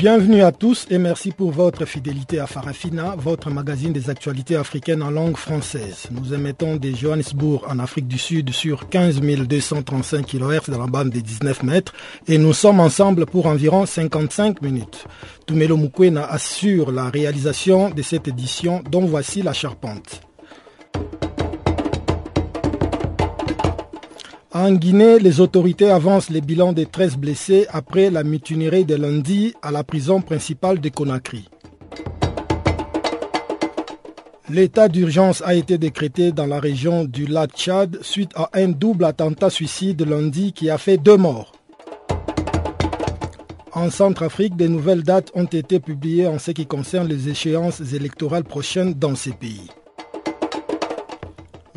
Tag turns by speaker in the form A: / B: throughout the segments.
A: Bienvenue à tous et merci pour votre fidélité à Farafina, votre magazine des actualités africaines en langue française. Nous émettons de Johannesburg en Afrique du Sud sur 15 235 kHz dans la bande des 19 mètres et nous sommes ensemble pour environ 55 minutes. Tumelo Mukwena assure la réalisation de cette édition dont voici la charpente. En Guinée, les autorités avancent les bilans des 13 blessés après la mutinerie de lundi à la prison principale de Conakry. L'état d'urgence a été décrété dans la région du lac Tchad suite à un double attentat suicide lundi qui a fait deux morts. En Centrafrique, de nouvelles dates ont été publiées en ce qui concerne les échéances électorales prochaines dans ces pays.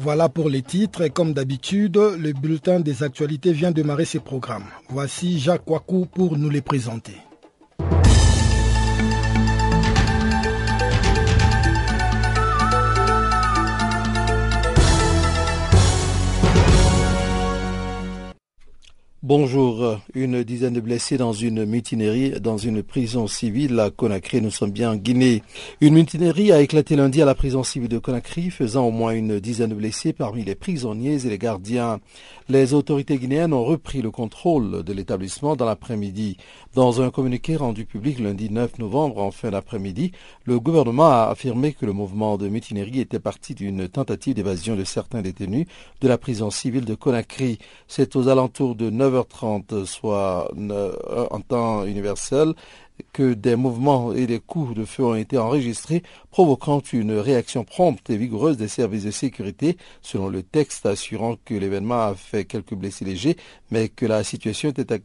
A: Voilà pour les titres. Comme d'habitude, le bulletin des actualités vient démarrer ses programmes. Voici Jacques Wakou pour nous les présenter.
B: Bonjour. Une dizaine de blessés dans une mutinerie dans une prison civile à Conakry. Nous sommes bien en Guinée. Une mutinerie a éclaté lundi à la prison civile de Conakry, faisant au moins une dizaine de blessés parmi les prisonniers et les gardiens. Les autorités guinéennes ont repris le contrôle de l'établissement dans l'après-midi. Dans un communiqué rendu public lundi 9 novembre en fin d'après-midi, le gouvernement a affirmé que le mouvement de mutinerie était parti d'une tentative d'évasion de certains détenus de la prison civile de Conakry. C'est aux alentours de 9h30, soit en temps universel, que des mouvements et des coups de feu ont été enregistrés, provoquant une réaction prompte et vigoureuse des services de sécurité, selon le texte assurant que l'événement a fait quelques blessés légers, mais que la situation était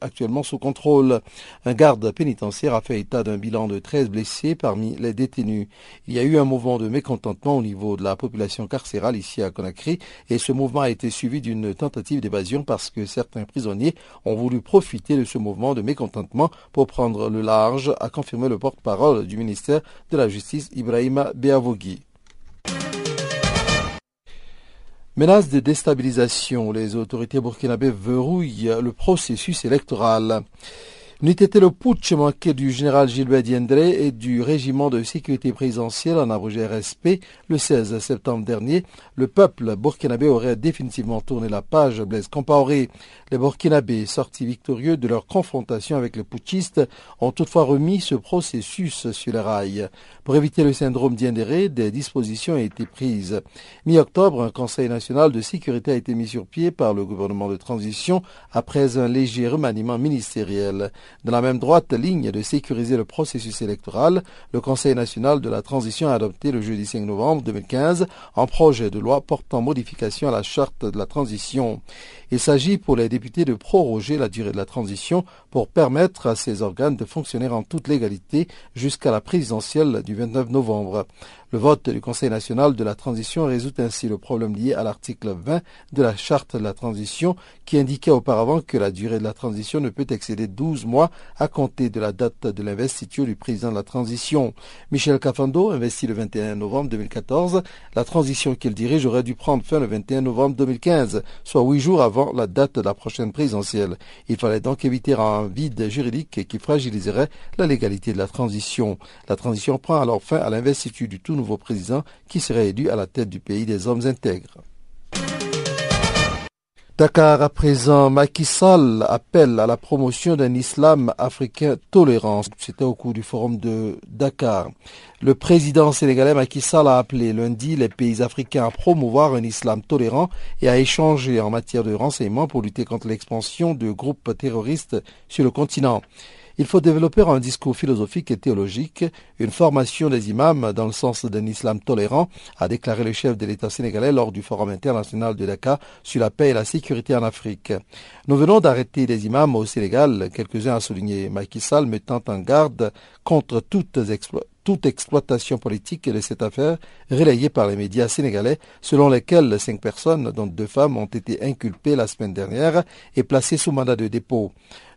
B: actuellement sous contrôle. Un garde pénitentiaire a fait état d'un bilan de 13 blessés parmi les détenus. Il y a eu un mouvement de mécontentement au niveau de la population carcérale ici à Conakry, et ce mouvement a été suivi d'une tentative d'évasion parce que certains prisonniers ont voulu profiter de ce mouvement de mécontentement pour prendre le large, a confirmé le porte-parole du ministère de la Justice, Ibrahima Beavogui. Menace de déstabilisation, les autorités burkinabées verrouillent le processus électoral. N'eût été le putsch manqué du général Gilbert Diendré et du régiment de sécurité présidentielle en abrégé RSP le 16 septembre dernier, le peuple burkinabé aurait définitivement tourné la page Blaise Compaoré. Les Burkinabés, sortis victorieux de leur confrontation avec les putschistes, ont toutefois remis ce processus sur les rails. Pour éviter le syndrome Diendéré, des dispositions ont été prises. Mi-octobre, un Conseil national de sécurité a été mis sur pied par le gouvernement de transition après un léger remaniement ministériel. Dans la même droite ligne de sécuriser le processus électoral, le Conseil national de la transition a adopté le jeudi 5 novembre 2015 un projet de loi portant modification à la charte de la transition. Il s'agit pour les députés de proroger la durée de la transition pour permettre à ces organes de fonctionner en toute légalité jusqu'à la présidentielle du 29 novembre. Le vote du Conseil national de la transition résout ainsi le problème lié à l'article 20 de la charte de la transition qui indiquait auparavant que la durée de la transition ne peut excéder 12 mois à compter de la date de l'investiture du président de la transition. Michel Cafando, investi le 21 novembre 2014, la transition qu'il dirige aurait dû prendre fin le 21 novembre 2015, soit huit jours avant la date de la prochaine présidentielle. Il fallait donc éviter un vide juridique qui fragiliserait la légalité de la transition. La transition prend alors fin à l'investiture du tout nouveau président qui serait élu à la tête du pays des hommes intègres. Dakar à présent, Macky Sall appelle à la promotion d'un islam africain tolérant. C'était au cours du forum de Dakar. Le président sénégalais Macky Sall a appelé lundi les pays africains à promouvoir un islam tolérant et à échanger en matière de renseignement pour lutter contre l'expansion de groupes terroristes sur le continent. Il faut développer un discours philosophique et théologique, une formation des imams dans le sens d'un islam tolérant, a déclaré le chef de l'État sénégalais lors du Forum international de Dakar sur la paix et la sécurité en Afrique. Nous venons d'arrêter des imams au Sénégal, quelques-uns a souligné Macky Sall mettant en garde contre toute, toute exploitation politique de cette affaire relayée par les médias sénégalais selon lesquels cinq personnes, dont deux femmes, ont été inculpées la semaine dernière et placées sous mandat de dépôt.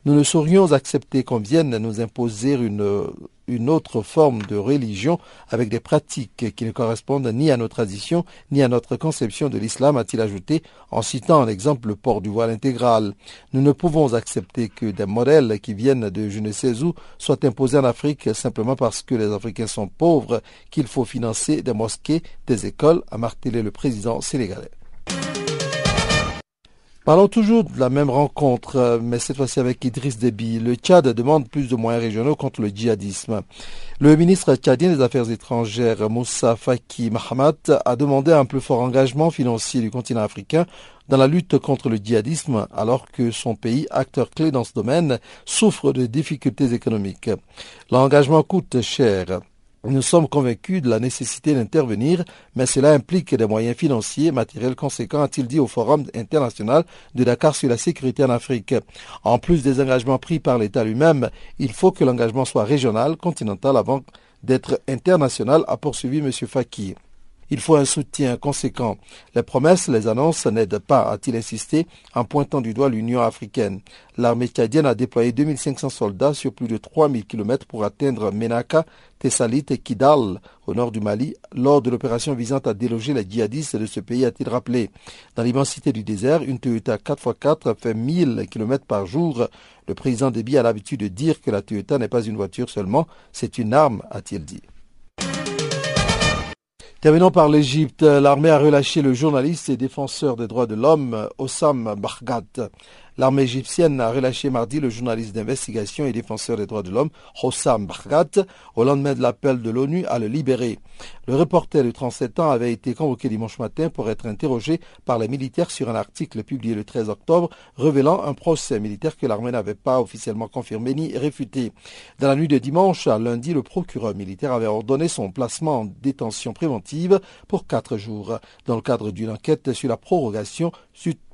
B: Nous ne saurions accepter qu'on vienne nous imposer une, une autre forme de religion avec des pratiques qui ne correspondent ni à nos traditions ni à notre conception de l'islam, a-t-il ajouté en citant en exemple le port du voile intégral. Nous ne pouvons accepter que des modèles qui viennent de je ne sais où soient imposés en Afrique simplement parce que les Africains sont pauvres, qu'il faut financer des mosquées, des écoles, a martelé le président sénégalais. Parlons toujours de la même rencontre, euh, mais cette fois-ci avec Idriss Déby. Le Tchad demande plus de moyens régionaux contre le djihadisme. Le ministre tchadien des Affaires étrangères, Moussa Faki Mahamat, a demandé un plus fort engagement financier du continent africain dans la lutte contre le djihadisme, alors que son pays, acteur clé dans ce domaine, souffre de difficultés économiques. L'engagement coûte cher. Nous sommes convaincus de la nécessité d'intervenir, mais cela implique des moyens financiers, matériels conséquents, a-t-il dit au Forum international de Dakar sur la sécurité en Afrique. En plus des engagements pris par l'État lui-même, il faut que l'engagement soit régional, continental, avant d'être international, a poursuivi M. Fakir. Il faut un soutien conséquent. Les promesses, les annonces n'aident pas, a-t-il insisté en pointant du doigt l'Union africaine. L'armée tchadienne a déployé 2500 soldats sur plus de 3000 km pour atteindre Menaka, Tessalit et Kidal, au nord du Mali, lors de l'opération visant à déloger les djihadistes de ce pays, a-t-il rappelé. Dans l'immensité du désert, une Toyota 4x4 fait 1000 km par jour. Le président Déby a l'habitude de dire que la Toyota n'est pas une voiture seulement, c'est une arme, a-t-il dit. Terminons par l'Égypte. L'armée a relâché le journaliste et défenseur des droits de l'homme Ossam Bargat. L'armée égyptienne a relâché mardi le journaliste d'investigation et défenseur des droits de l'homme, Hossam Bargat, au lendemain de l'appel de l'ONU à le libérer. Le reporter de 37 ans avait été convoqué dimanche matin pour être interrogé par les militaires sur un article publié le 13 octobre révélant un procès militaire que l'armée n'avait pas officiellement confirmé ni réfuté. Dans la nuit de dimanche à lundi, le procureur militaire avait ordonné son placement en détention préventive pour quatre jours dans le cadre d'une enquête sur la prorogation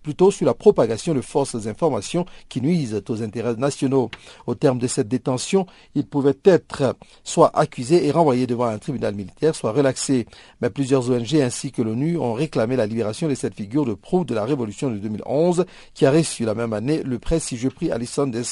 B: plutôt sur la propagation de fausses informations qui nuisent aux intérêts nationaux. Au terme de cette détention, il pouvait être soit accusé et renvoyé devant un tribunal militaire, soit relaxé. Mais plusieurs ONG ainsi que l'ONU ont réclamé la libération de cette figure de proue de la révolution de 2011 qui a reçu la même année le prix Alison des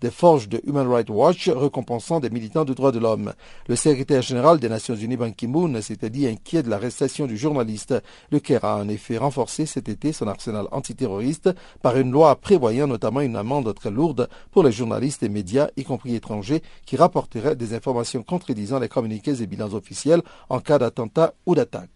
B: des forges de Human Rights Watch récompensant des militants de droits de l'homme. Le secrétaire général des Nations Unies Ban Ki-moon s'était dit inquiet de l'arrestation du journaliste. Le Caire a en effet renforcé cet été son arsenal antiterroriste par une loi prévoyant notamment une amende très lourde pour les journalistes et médias, y compris étrangers, qui rapporteraient des informations contredisant les communiqués et bilans officiels en cas d'attentat ou d'attaque.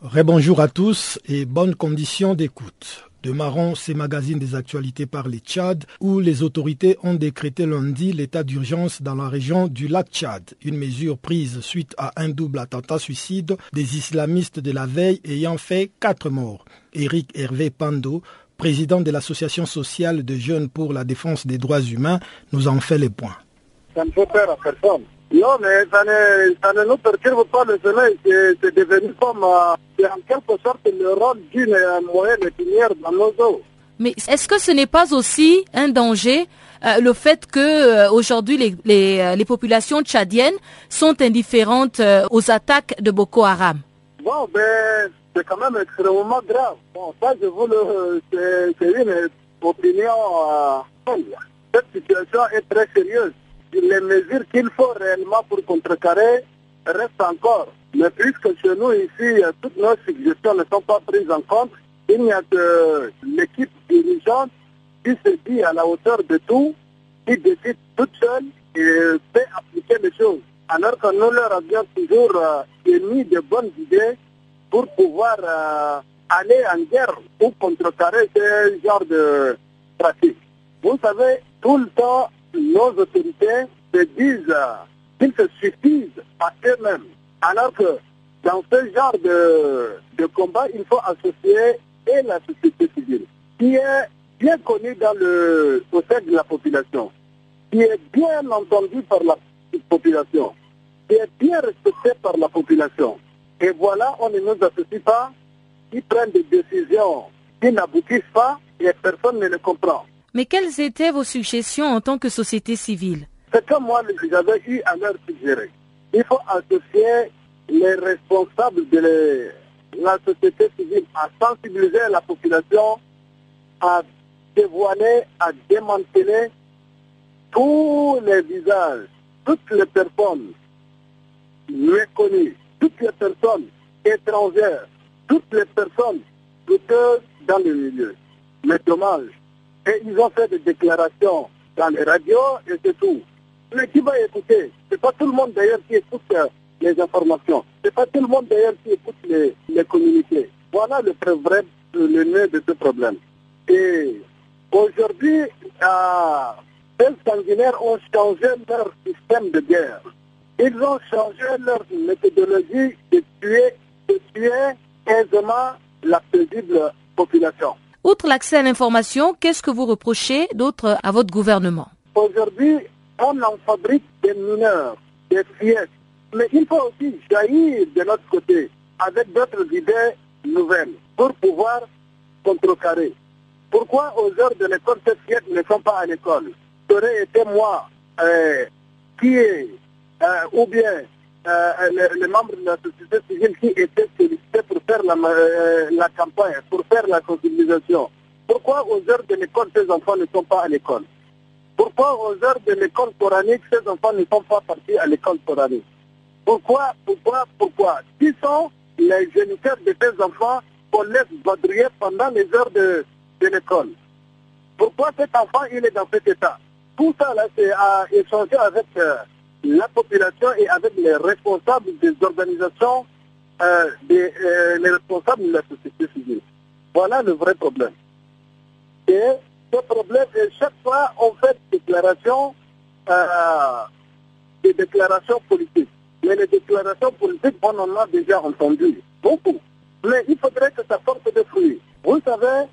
A: Rebonjour à tous et bonnes conditions d'écoute. Demarrons ces magazines des actualités par les Tchad, où les autorités ont décrété lundi l'état d'urgence dans la région du lac Tchad, une mesure prise suite à un double attentat suicide des islamistes de la veille ayant fait quatre morts. Éric Hervé Pando, président de l'association sociale de jeunes pour la défense des droits humains, nous en fait les points.
C: Ça ne fait peur à personne. Non, mais ça ne, ça ne nous perturbe pas le soleil. C'est devenu comme, euh, c'est en quelque sorte le rôle d'une moyenne épinière dans nos eaux.
D: Mais est-ce que ce n'est pas aussi un danger euh, le fait que euh, aujourd'hui les, les, les, populations tchadiennes sont indifférentes aux attaques de Boko Haram?
C: Bon, ben, c'est quand même extrêmement grave. Bon, ça, je vous le, c'est une opinion
E: cette situation est très sérieuse. Les mesures qu'il faut réellement pour contrecarrer restent encore. Mais puisque chez nous ici, toutes nos suggestions ne sont pas prises en compte, il n'y a que l'équipe dirigeante qui se dit à la hauteur de tout, qui décide toute seule et fait appliquer les choses. Alors que nous leur avions toujours euh, émis de bonnes idées pour pouvoir euh, aller en guerre ou contrecarrer ce genre de pratique. Vous savez, tout le temps, nos autorités se disent qu'ils se suffisent à eux-mêmes. Alors que dans ce genre de, de combat, il faut associer et la société civile, qui est bien connue dans le, au sein de la population, qui est bien entendue par la population, qui est bien respectée par la population. Et voilà, on ne nous associe pas, qui prennent des décisions qui n'aboutissent pas et personne ne les comprend.
D: Mais quelles étaient vos suggestions en tant que société civile
E: C'est comme moi, j'avais eu à leur suggérer. Il faut associer les responsables de la société civile à sensibiliser la population, à dévoiler, à démanteler tous les visages, toutes les personnes méconnues, toutes les personnes étrangères, toutes les personnes douteuses dans le milieu. Mais dommage. Et ils ont fait des déclarations dans les radios et c'est tout. Mais qui va écouter? C'est pas tout le monde d'ailleurs qui écoute euh, les informations. C'est pas tout le monde d'ailleurs qui écoute les, communiqués. Voilà le vrai le nœud de ce problème. Et aujourd'hui, euh, les sanguinaires ont changé leur système de guerre. Ils ont changé leur méthodologie de tuer, de tuer aisément la paisible population.
D: Outre l'accès à l'information, qu'est-ce que vous reprochez d'autre à votre gouvernement?
E: Aujourd'hui, on en fabrique des mineurs, des pièces. Mais il faut aussi jaillir de notre côté avec d'autres idées nouvelles pour pouvoir contrecarrer. Pourquoi aux heures de l'école, ces pièces ne sont pas à l'école? Ça aurait été moi euh, qui est, euh, ou bien euh, les, membres de la société civile qui étaient sollicités pour faire la, la campagne, pour faire la sensibilisation. Pourquoi aux heures de l'école, ces enfants ne sont pas à l'école? Pourquoi aux heures de l'école coranique, ces enfants ne sont pas partis à l'école coranique? Pourquoi, pourquoi, pourquoi? Qui sont les géniteurs de ces enfants qu'on laisse vadrouiller pendant les heures de, l'école? Pourquoi cet enfant, il est dans cet état? Tout ça, là, c'est à échanger avec la population et avec les responsables des organisations, euh, des, euh, les responsables de la société civile. Voilà le vrai problème. Et ce problème, et chaque fois, on fait des déclarations, euh, des déclarations politiques. Mais les déclarations politiques, on en a déjà entendu beaucoup. Mais il faudrait que ça porte des fruits. Vous savez,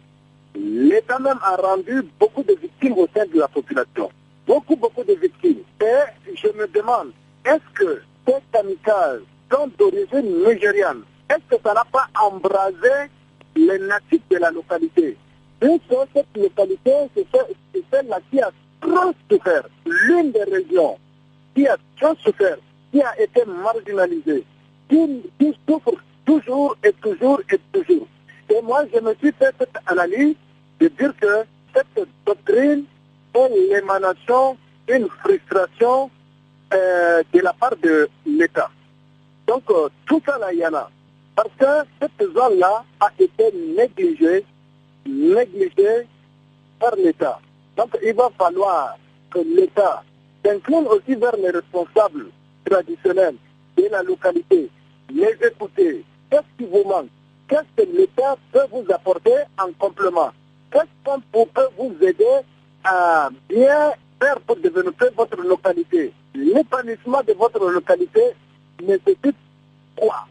E: l'État même a rendu beaucoup de victimes au sein de la population beaucoup, beaucoup de victimes. Et je me demande, est-ce que ces kamikazes sont d'origine nigériane? Est-ce que ça n'a pas embrasé les natifs de la localité? Puisque cette localité, c'est celle-là qui a trop souffert. L'une des régions qui a trop souffert, qui a été marginalisée, qui, qui souffre toujours et toujours et toujours. Et moi, je me suis fait cette analyse de dire que cette doctrine l'émanation d'une frustration euh, de la part de l'État. Donc, euh, tout ça, là, il y en a. Parce que cette zone-là a été négligée, négligée par l'État. Donc, il va falloir que l'État s'incline aussi vers les responsables traditionnels de la localité, les écouter. Qu'est-ce qui vous manque? Qu'est-ce que l'État peut vous apporter en complément? Qu'est-ce qu'on peut vous aider à bien faire pour développer votre localité. L'épanouissement de votre localité nécessite quoi?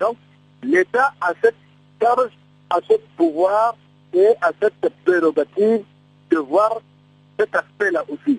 E: Donc, l'État a cette charge, a ce pouvoir et a cette prérogative de voir cet aspect-là aussi.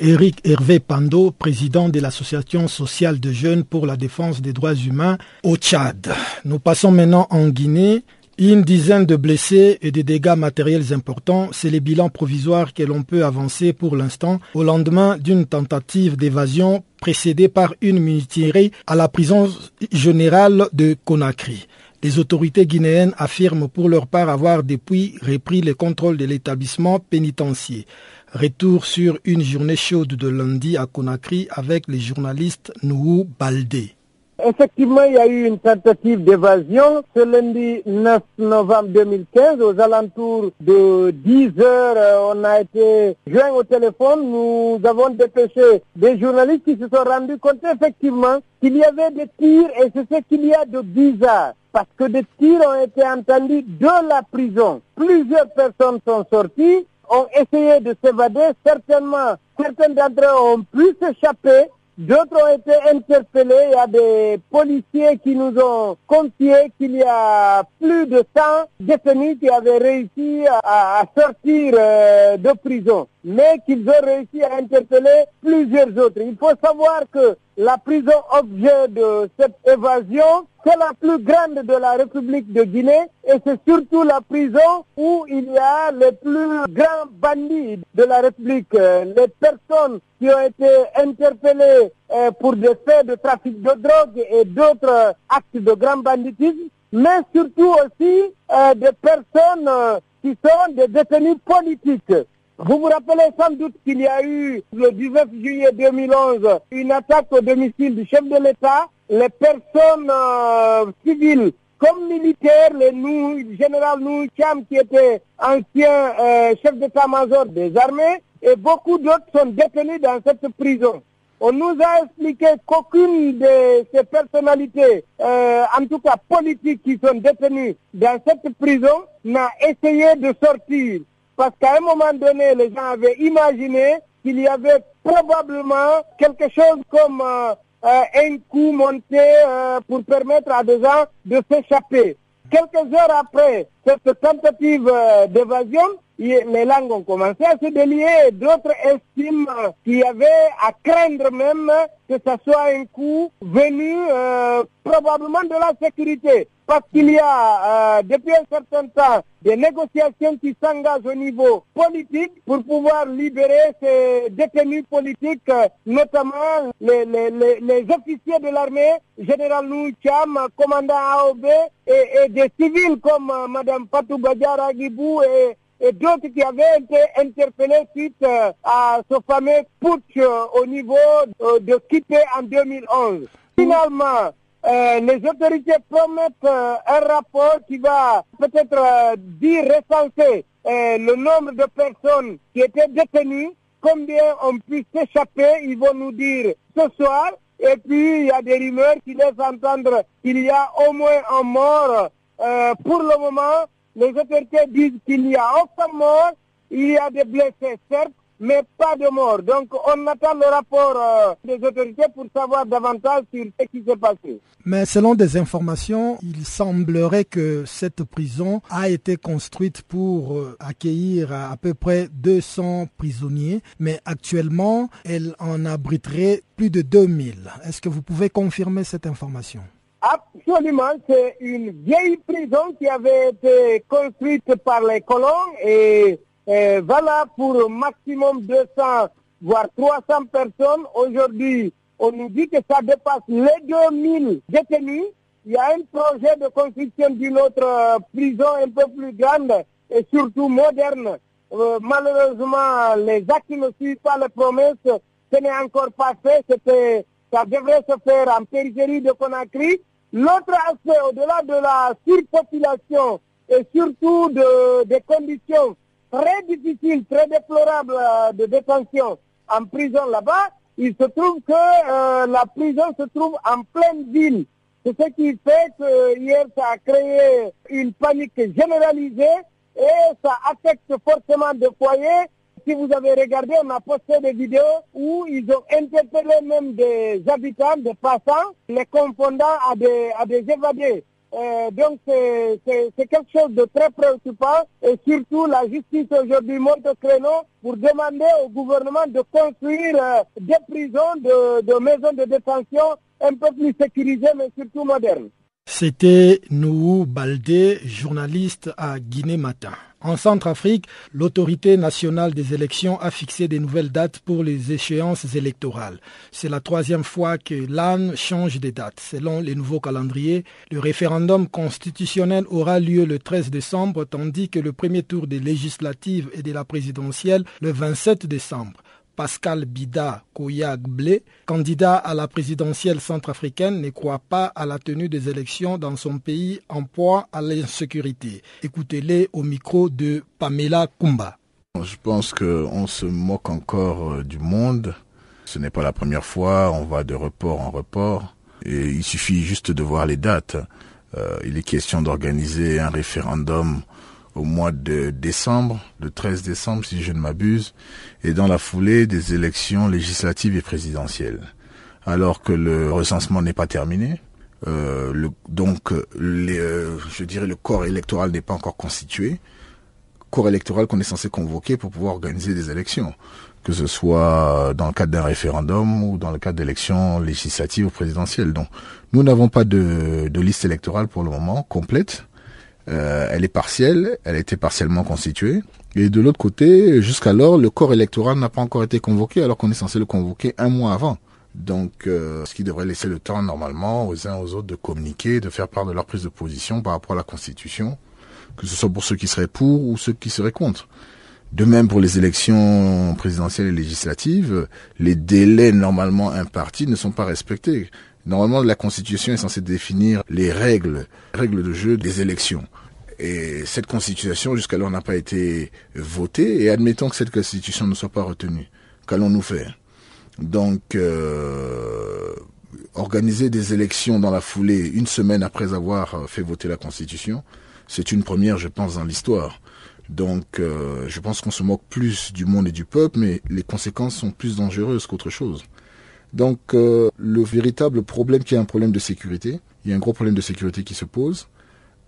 A: Éric Hervé Pando, président de l'Association sociale de jeunes pour la défense des droits humains au Tchad. Nous passons maintenant en Guinée. Une dizaine de blessés et des dégâts matériels importants, c'est les bilans provisoires que l'on peut avancer pour l'instant au lendemain d'une tentative d'évasion précédée par une mutinerie à la prison générale de Conakry. Les autorités guinéennes affirment pour leur part avoir depuis repris le contrôle de l'établissement pénitentiaire. Retour sur une journée chaude de lundi à Conakry avec les journalistes Nouhou Baldé.
F: Effectivement, il y a eu une tentative d'évasion ce lundi 9 novembre 2015. Aux alentours de 10 heures, euh, on a été joint au téléphone. Nous avons dépêché des journalistes qui se sont rendus compte effectivement qu'il y avait des tirs et c'est ce qu'il y a de bizarre. Parce que des tirs ont été entendus de la prison. Plusieurs personnes sont sorties ont essayé de s'évader. Certainement, certains d'entre eux ont pu s'échapper. D'autres ont été interpellés. Il y a des policiers qui nous ont confié qu'il y a plus de 100 détenus qui avaient réussi à, sortir euh, de prison, mais qu'ils ont réussi à interpeller plusieurs autres. Il faut savoir que la prison objet de cette évasion, c'est la plus grande de la République de Guinée et c'est surtout la prison où il y a les plus grands bandits de la République. Les personnes qui ont été interpellées euh, pour des faits de trafic de drogue et d'autres actes de grand banditisme, mais surtout aussi euh, des personnes euh, qui sont des détenus politiques. Vous vous rappelez sans doute qu'il y a eu le 19 juillet 2011 une attaque au domicile du chef de l'État. Les personnes euh, civiles comme militaires, le général Nou Cham qui était ancien euh, chef d'état-major des armées et beaucoup d'autres sont détenus dans cette prison. On nous a expliqué qu'aucune de ces personnalités, euh, en tout cas politiques qui sont détenues dans cette prison, n'a essayé de sortir. Parce qu'à un moment donné, les gens avaient imaginé qu'il y avait probablement quelque chose comme euh, euh, un coup monté euh, pour permettre à des gens de s'échapper. Quelques heures après cette tentative d'évasion, les langues ont commencé à se délier. D'autres estiment qu'il y avait à craindre même que ce soit un coup venu probablement de la sécurité parce qu'il y a euh, depuis un certain temps des négociations qui s'engagent au niveau politique pour pouvoir libérer ces détenus politiques, notamment les, les, officiers de l'armée, général Nou Cham, commandant AOB, et, des civils comme euh, Mme Fatou Badjara Gibou et, d'autres qui avaient été interpellés suite euh, à ce fameux putsch au niveau de Kipé en 2011. Finalement, euh, les autorités promettent euh, un rapport qui va peut-être euh, dire recenser le nombre de personnes qui étaient détenues, combien ont pu s'échapper, ils vont nous dire ce soir. Et puis, il y a des rumeurs qui laissent entendre qu'il y a au moins un mort. pour le moment, les autorités disent qu'il n'y a aucun mort, il y a des blessés, certes, mais pas de mort. Donc on attend le rapport euh, des autorités pour savoir davantage sur ce qui s'est passé.
A: Mais selon des informations, il semblerait que cette prison a été construite pour euh, accueillir à, peu près 200 prisonniers, mais actuellement, elle en abriterait plus de 2000. Est-ce que vous pouvez confirmer cette information?
F: Absolument, c'est une vieille prison qui avait été construite par les colons et voilà pour un maximum 200, voire 300 personnes. Aujourd'hui, on nous dit que ça dépasse les 2000 détenus. Il y a un projet de construction d'une autre euh, prison un peu plus grande et surtout moderne. Euh, malheureusement, les actes ne suivent pas les promesses. Ce n'est encore pas fait. Ça devrait se faire en périphérie de Conakry. L'autre aspect, au-delà de la surpopulation et surtout de, des conditions très difficile, très déplorable euh, de détention en prison là-bas, il se trouve que euh, la prison se trouve en pleine ville. C'est ce qui fait que hier, ça a créé une panique généralisée et ça affecte forcément des foyers. Si vous avez regardé, on a posté des vidéos où ils ont interpellé même des habitants, des passants, les confondant à des, à des évadés. Euh, donc c'est quelque chose de très préoccupant et surtout la justice aujourd'hui monte au créneau pour demander au gouvernement de construire euh, des prisons, de, de maisons de détention un peu plus sécurisées mais surtout modernes.
A: C'était Nouhou Baldé, journaliste à Guinée Matin. En Centrafrique, l'autorité nationale des élections a fixé des nouvelles dates pour les échéances électorales. C'est la troisième fois que l'AN change des dates. Selon les nouveaux calendriers, le référendum constitutionnel aura lieu le 13 décembre, tandis que le premier tour des législatives et de la présidentielle le 27 décembre. Pascal Bida Koyak Blé, candidat à la présidentielle centrafricaine, ne croit pas à la tenue des élections dans son pays en poids à l'insécurité. Écoutez-les au micro de Pamela Kumba.
G: Je pense qu'on se moque encore euh, du monde. Ce n'est pas la première fois, on va de report en report. Et il suffit juste de voir les dates. Euh, il est question d'organiser un référendum au mois de décembre, le 13 décembre si je ne m'abuse, et dans la foulée des élections législatives et présidentielles. Alors que le recensement n'est pas terminé, euh, le, donc les, euh, je dirais le corps électoral n'est pas encore constitué, corps électoral qu'on est censé convoquer pour pouvoir organiser des élections, que ce soit dans le cadre d'un référendum ou dans le cadre d'élections législatives ou présidentielles. Donc nous n'avons pas de, de liste électorale pour le moment complète. Euh, elle est partielle, elle a été partiellement constituée. Et de l'autre côté, jusqu'alors, le corps électoral n'a pas encore été convoqué, alors qu'on est censé le convoquer un mois avant. Donc, euh, ce qui devrait laisser le temps normalement aux uns aux autres de communiquer, de faire part de leur prise de position par rapport à la Constitution, que ce soit pour ceux qui seraient pour ou ceux qui seraient contre. De même pour les élections présidentielles et législatives, les délais normalement impartis ne sont pas respectés. Normalement, la Constitution est censée définir les règles, règles de jeu des élections. Et cette Constitution, jusqu'alors, n'a pas été votée. Et admettons que cette Constitution ne soit pas retenue. Qu'allons-nous faire? Donc, euh, organiser des élections dans la foulée, une semaine après avoir fait voter la Constitution, c'est une première, je pense, dans l'histoire. Donc, euh, je pense qu'on se moque plus du monde et du peuple, mais les conséquences sont plus dangereuses qu'autre chose. Donc euh, le véritable problème qui est un problème de sécurité, il y a un gros problème de sécurité qui se pose.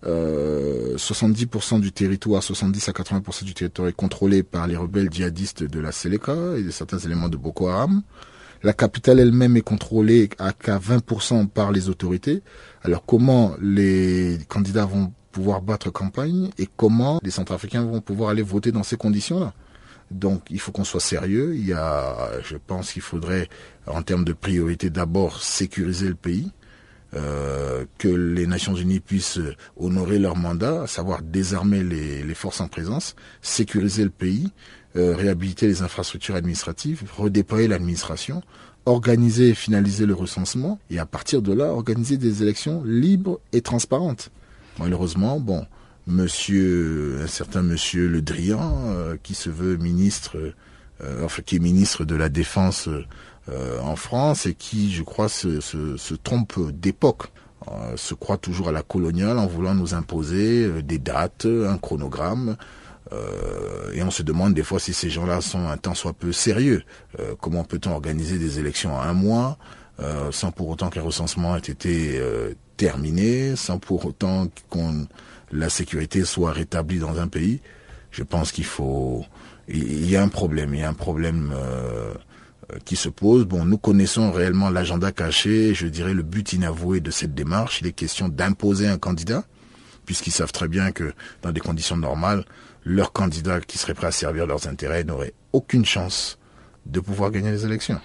G: Euh, 70% du territoire, 70 à 80% du territoire est contrôlé par les rebelles djihadistes de la Seleka et de certains éléments de Boko Haram. La capitale elle-même est contrôlée à qu'à 20% par les autorités. Alors comment les candidats vont pouvoir battre campagne et comment les Centrafricains vont pouvoir aller voter dans ces conditions-là? Donc il faut qu'on soit sérieux. Il y a, je pense qu'il faudrait, en termes de priorité, d'abord sécuriser le pays, euh, que les Nations Unies puissent honorer leur mandat, à savoir désarmer les, forces en présence, sécuriser le pays, euh, réhabiliter les infrastructures administratives, redéployer l'administration, organiser et finaliser le recensement, et à partir de là, organiser des élections libres et transparentes. Malheureusement, bon, monsieur, un certain monsieur Le Drian, euh, qui se veut ministre, euh, enfin qui est ministre de la Défense euh, en France et qui, je crois, se, se, se trompe d'époque, se croit toujours à la coloniale en voulant nous imposer des dates, un chronogramme. et on se demande des fois si ces gens-là sont un tant soit peu sérieux. comment peut-on organiser des élections en un mois sans pour autant qu'un recensement ait été terminé, sans pour autant qu'on la sécurité soit rétablie dans un pays, je pense qu'il faut... Il y a un problème, il y a un problème euh, qui se pose. Bon, nous connaissons réellement l'agenda caché, je dirais le but inavoué de cette démarche. Il est question d'imposer un candidat, puisqu'ils savent très bien que dans des conditions normales, leur candidat qui serait prêt à servir leurs intérêts n'aurait aucune chance de pouvoir gagner les élections.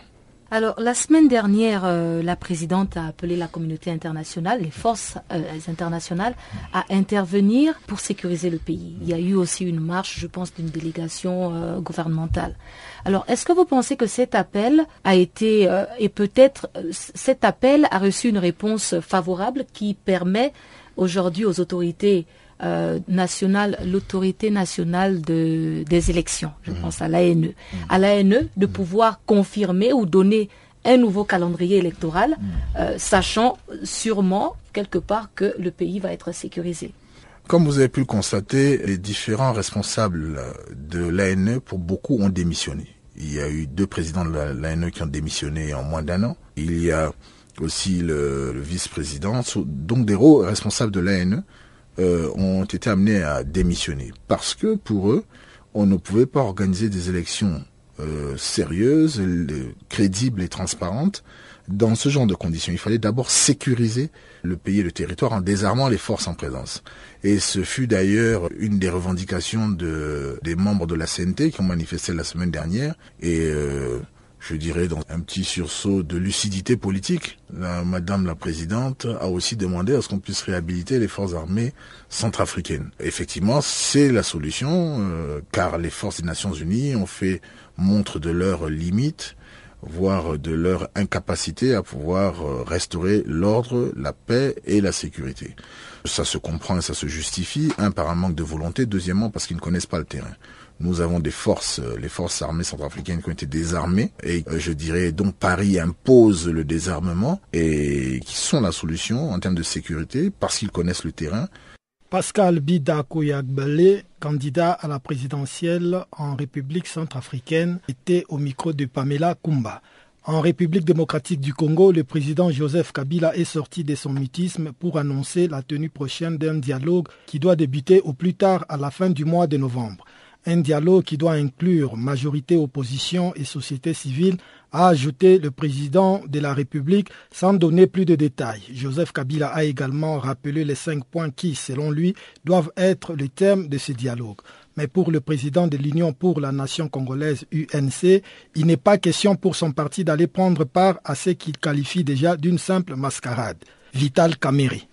D: Alors, la semaine dernière, euh, la présidente a appelé la communauté internationale, les forces euh, internationales, à intervenir pour sécuriser le pays. Il y a eu aussi une marche, je pense, d'une délégation euh, gouvernementale. Alors, est-ce que vous pensez que cet appel a été, et peut-être cet appel a reçu une réponse favorable qui permet aujourd'hui aux autorités euh, nationale, l'autorité nationale de, des élections, je mmh. pense à l'ANE, mmh. à l'ANE de mmh. pouvoir confirmer ou donner un nouveau calendrier électoral, euh, sachant sûrement quelque part que le pays va être sécurisé.
G: Comme vous avez pu le constater, les différents responsables de l'ANE, pour beaucoup, ont démissionné. Il y a eu deux présidents de l'ANE qui ont démissionné en moins d'un an. Il y a aussi le, le vice-président, donc des responsables de l'ANE euh, ont été amenés à démissionner parce que pour eux, on ne pouvait pas organiser des élections euh, sérieuses, crédibles et transparentes dans ce genre de conditions, il fallait d'abord sécuriser le pays et le territoire en désarmant les forces en présence. Et ce fut d'ailleurs une des revendications de, des membres de la CNT qui ont manifesté la semaine dernière. Et euh, je dirais dans un petit sursaut de lucidité politique, Madame la Présidente a aussi demandé à ce qu'on puisse réhabiliter les forces armées centrafricaines. Effectivement, c'est la solution, euh, car les forces des Nations Unies ont fait montre de leurs limites voire de leur incapacité à pouvoir euh, restaurer l'ordre, la paix et la sécurité. Ça se comprend et ça se justifie, un par un manque de volonté, deuxièmement parce qu'ils ne connaissent pas le terrain. Nous avons des forces, euh, les forces armées centrafricaines qui ont été désarmées et euh, je dirais donc Paris impose le désarmement et qui sont la solution en termes de sécurité parce qu'ils connaissent le terrain.
A: Pascal Bida Koyagbele, candidat à la présidentielle en République centrafricaine, était au micro de Pamela Kumba. En République démocratique du Congo, le président Joseph Kabila est sorti de son mutisme pour annoncer la tenue prochaine d'un dialogue qui doit débuter au plus tard à la fin du mois de novembre. Un dialogue qui doit inclure majorité opposition et société civile a ajouté le président de la République sans donner plus de détails. Joseph Kabila a également rappelé les cinq points qui, selon lui, doivent être le thème de ce dialogue. Mais pour le président de l'Union pour la nation congolaise UNC, il n'est pas question pour son parti d'aller prendre part à ce qu'il qualifie déjà d'une simple mascarade. Vital Kameri.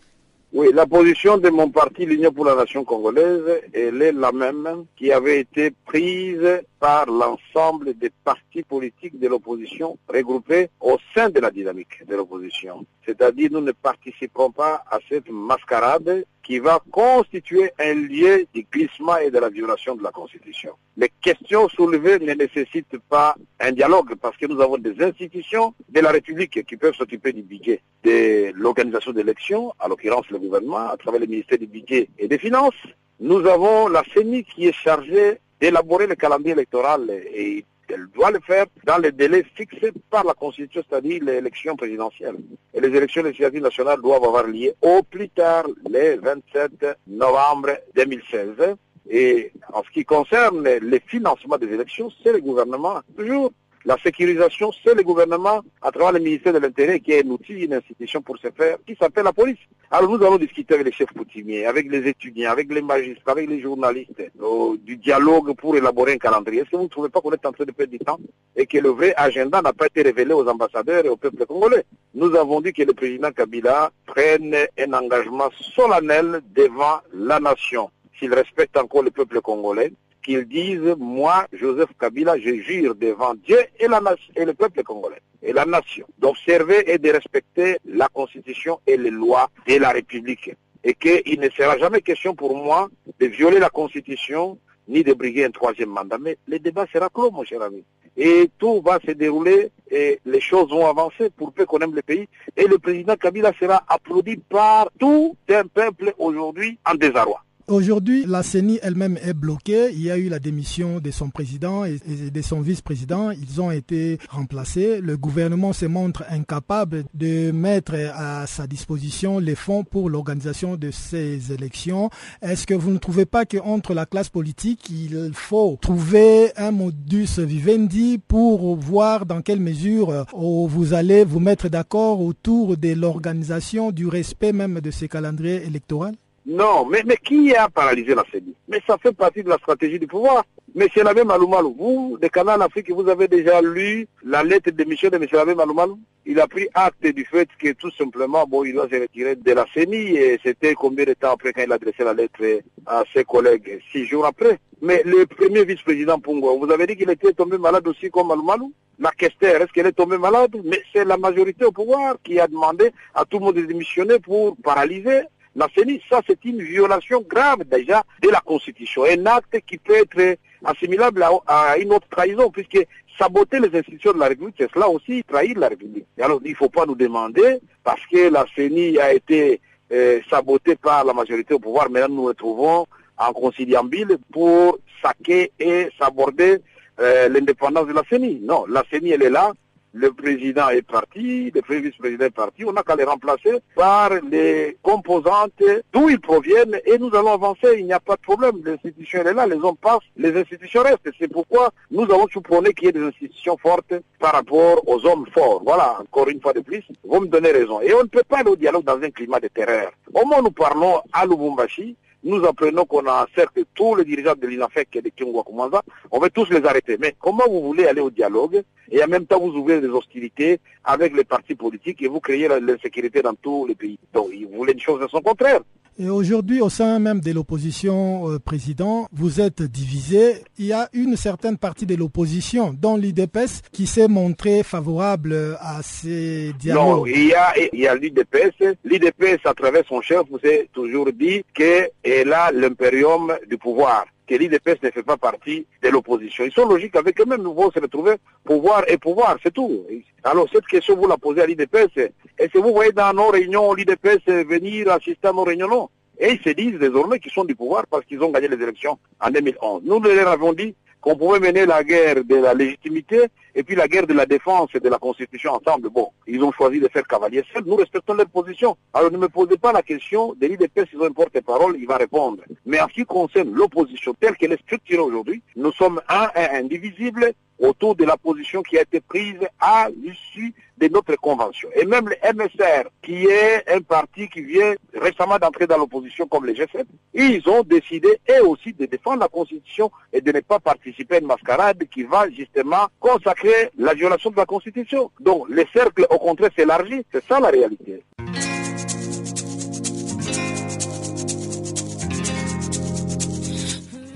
C: Oui, la position de mon parti, l'Union pour la Nation congolaise, elle est la même qui avait été prise par l'ensemble des partis politiques de l'opposition regroupés au sein de la dynamique de l'opposition. C'est-à-dire nous ne participerons pas à cette mascarade qui va constituer un lieu de glissement et de la violation de la Constitution. Les questions soulevées ne nécessitent pas un dialogue parce que nous avons des institutions de la République qui peuvent s'occuper du budget de l'organisation d'élections, à l'occurrence le gouvernement, à travers le ministère du budget et des finances. Nous avons la CENI qui est chargée d'élaborer le calendrier électoral et elle doit le faire dans les délais fixés par la Constitution, c'est-à-dire l'élection présidentielle. Et les élections législatives nationales doivent avoir lieu au plus tard le 27 novembre 2016. Et en ce qui concerne les financements des élections, c'est le gouvernement, toujours la sécurisation, c'est le gouvernement, à travers le ministère de l'Intérieur, qui est un outil, une institution pour ce faire, qui s'appelle la police. Alors nous allons discuter avec les chefs coutumiers, avec les étudiants, avec les magistrats, avec les journalistes, euh, du dialogue pour élaborer un calendrier. Est-ce que vous ne trouvez pas qu'on est en train de perdre du temps et que le vrai agenda n'a pas été révélé aux ambassadeurs et au peuple congolais? Nous avons dit que le président Kabila prenne un engagement solennel devant la nation s'il respecte encore le peuple congolais, qu'ils disent, moi, Joseph Kabila, je jure devant Dieu et, la et le peuple congolais et la nation d'observer et de respecter la Constitution et les lois de la République. Et qu'il ne sera jamais question pour moi de violer la Constitution ni de briguer un troisième mandat. Mais le débat sera clos, mon cher ami. Et tout va se dérouler et les choses vont avancer pour peu qu'on aime le pays. Et le président Kabila sera applaudi par tout un peuple aujourd'hui en désarroi.
A: Aujourd'hui, la CENI elle-même est bloquée. Il y a eu la démission de son président et de son vice-président. Ils ont été remplacés. Le gouvernement se montre incapable de mettre à sa disposition les fonds pour l'organisation de ces élections. Est-ce que vous ne trouvez pas qu'entre la classe politique, il faut trouver un modus vivendi pour voir dans quelle mesure euh, vous allez vous mettre d'accord autour de l'organisation, du respect même de ces calendriers électoraux?
C: Non, mais, mais qui a paralysé la CENI? Mais ça fait partie de la stratégie du pouvoir. Monsieur Labé Maloumalou, vous, de Canal Afrique, vous avez déjà lu la lettre de Michel de Monsieur Labé Maloumalou. Il a pris acte du fait que tout simplement, bon, il doit se retirer de la CENI et c'était combien de temps après quand il a adressé la lettre à ses collègues? Six jours après. Mais le premier vice-président Pongo, vous avez dit qu'il était tombé malade aussi comme Maloumalou? La Kester, est-ce qu'elle est tombée malade? Mais c'est la majorité au pouvoir qui a demandé à tout le monde de démissionner pour paralyser la CENI, ça c'est une violation grave déjà de la Constitution. Un acte qui peut être assimilable à, une autre trahison, puisque saboter les institutions de la République, c'est cela aussi trahir la République. Alors il ne faut pas nous demander, parce que la CENI a été euh, sabotée par la majorité au pouvoir, maintenant nous nous retrouvons en conciliambile pour saquer et saborder euh, l'indépendance de la CENI. Non, la CENI elle est là le président est parti, le vice-président est parti, on n'a qu'à les remplacer par les composantes d'où ils proviennent et nous allons avancer, il n'y a pas de problème. L'institution est là, les hommes passent, les institutions restent. C'est pourquoi nous avons supposé qu'il y ait des institutions fortes par rapport aux hommes forts. Voilà, encore une fois de plus, vous me donnez raison. Et on ne peut pas aller au dialogue dans un climat de terreur. Au moins nous parlons à Lubumbashi, nous apprenons qu'on a certes tous les dirigeants de l'INAFEC et de Kingwa on veut tous les arrêter. Mais comment vous voulez aller au dialogue et en même temps vous ouvrez des hostilités avec les partis politiques et vous créez l'insécurité dans tous les pays? Donc vous voulez une chose de son contraire.
A: Et aujourd'hui, au sein même de l'opposition euh, président, vous êtes divisé. Il y a une certaine partie de l'opposition, dont l'IDPS, qui s'est montrée favorable à ces dialogues.
C: Non, il y a, il y a l'IDPS. L'IDPS, à travers son chef, vous avez toujours dit qu'elle a l'impérium du pouvoir que l'IDPS ne fait pas partie de l'opposition. Ils sont logiques avec eux-mêmes, nous vont se retrouver pouvoir et pouvoir, c'est tout. Alors cette question, vous la posez à l'IDPS, est-ce que vous voyez dans nos réunions l'IDPS venir assister à nos réunions? Non. Et ils se disent désormais qu'ils sont du pouvoir parce qu'ils ont gagné les élections en 2011. Nous leur avons dit qu'on pouvait mener la guerre de la légitimité et puis la guerre de la défense et de la Constitution ensemble. Bon, ils ont choisi de faire cavalier seul. Nous respectons leur position. Alors ne me posez pas la question de l'IDP s'ils ont un porte-parole, il va répondre. Mais en ce qui concerne l'opposition telle qu'elle est structurée aujourd'hui, nous sommes un et indivisibles autour de la position qui a été prise à l'issue de notre convention. Et même le MSR, qui est un parti qui vient récemment d'entrer dans l'opposition comme les G7, ils ont décidé eux aussi de défendre la Constitution et de ne pas participer à une mascarade qui va justement consacrer la violation de la Constitution. Donc le cercle au contraire s'élargit, c'est ça la réalité.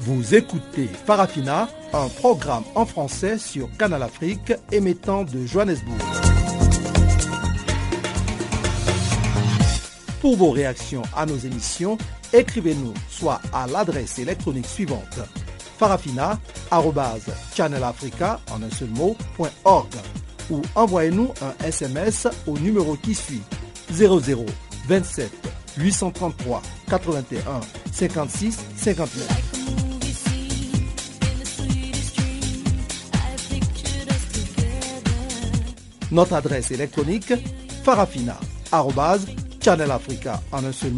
B: Vous écoutez Farafina, un programme en français sur Canal Afrique émettant de Johannesburg. Pour vos réactions à nos émissions, écrivez-nous soit à l'adresse électronique suivante farafina.channelafrica en un ou envoyez-nous un SMS au numéro qui suit. 00 27 833 81 56 59. Notre adresse électronique farafina.channelafrica en un seul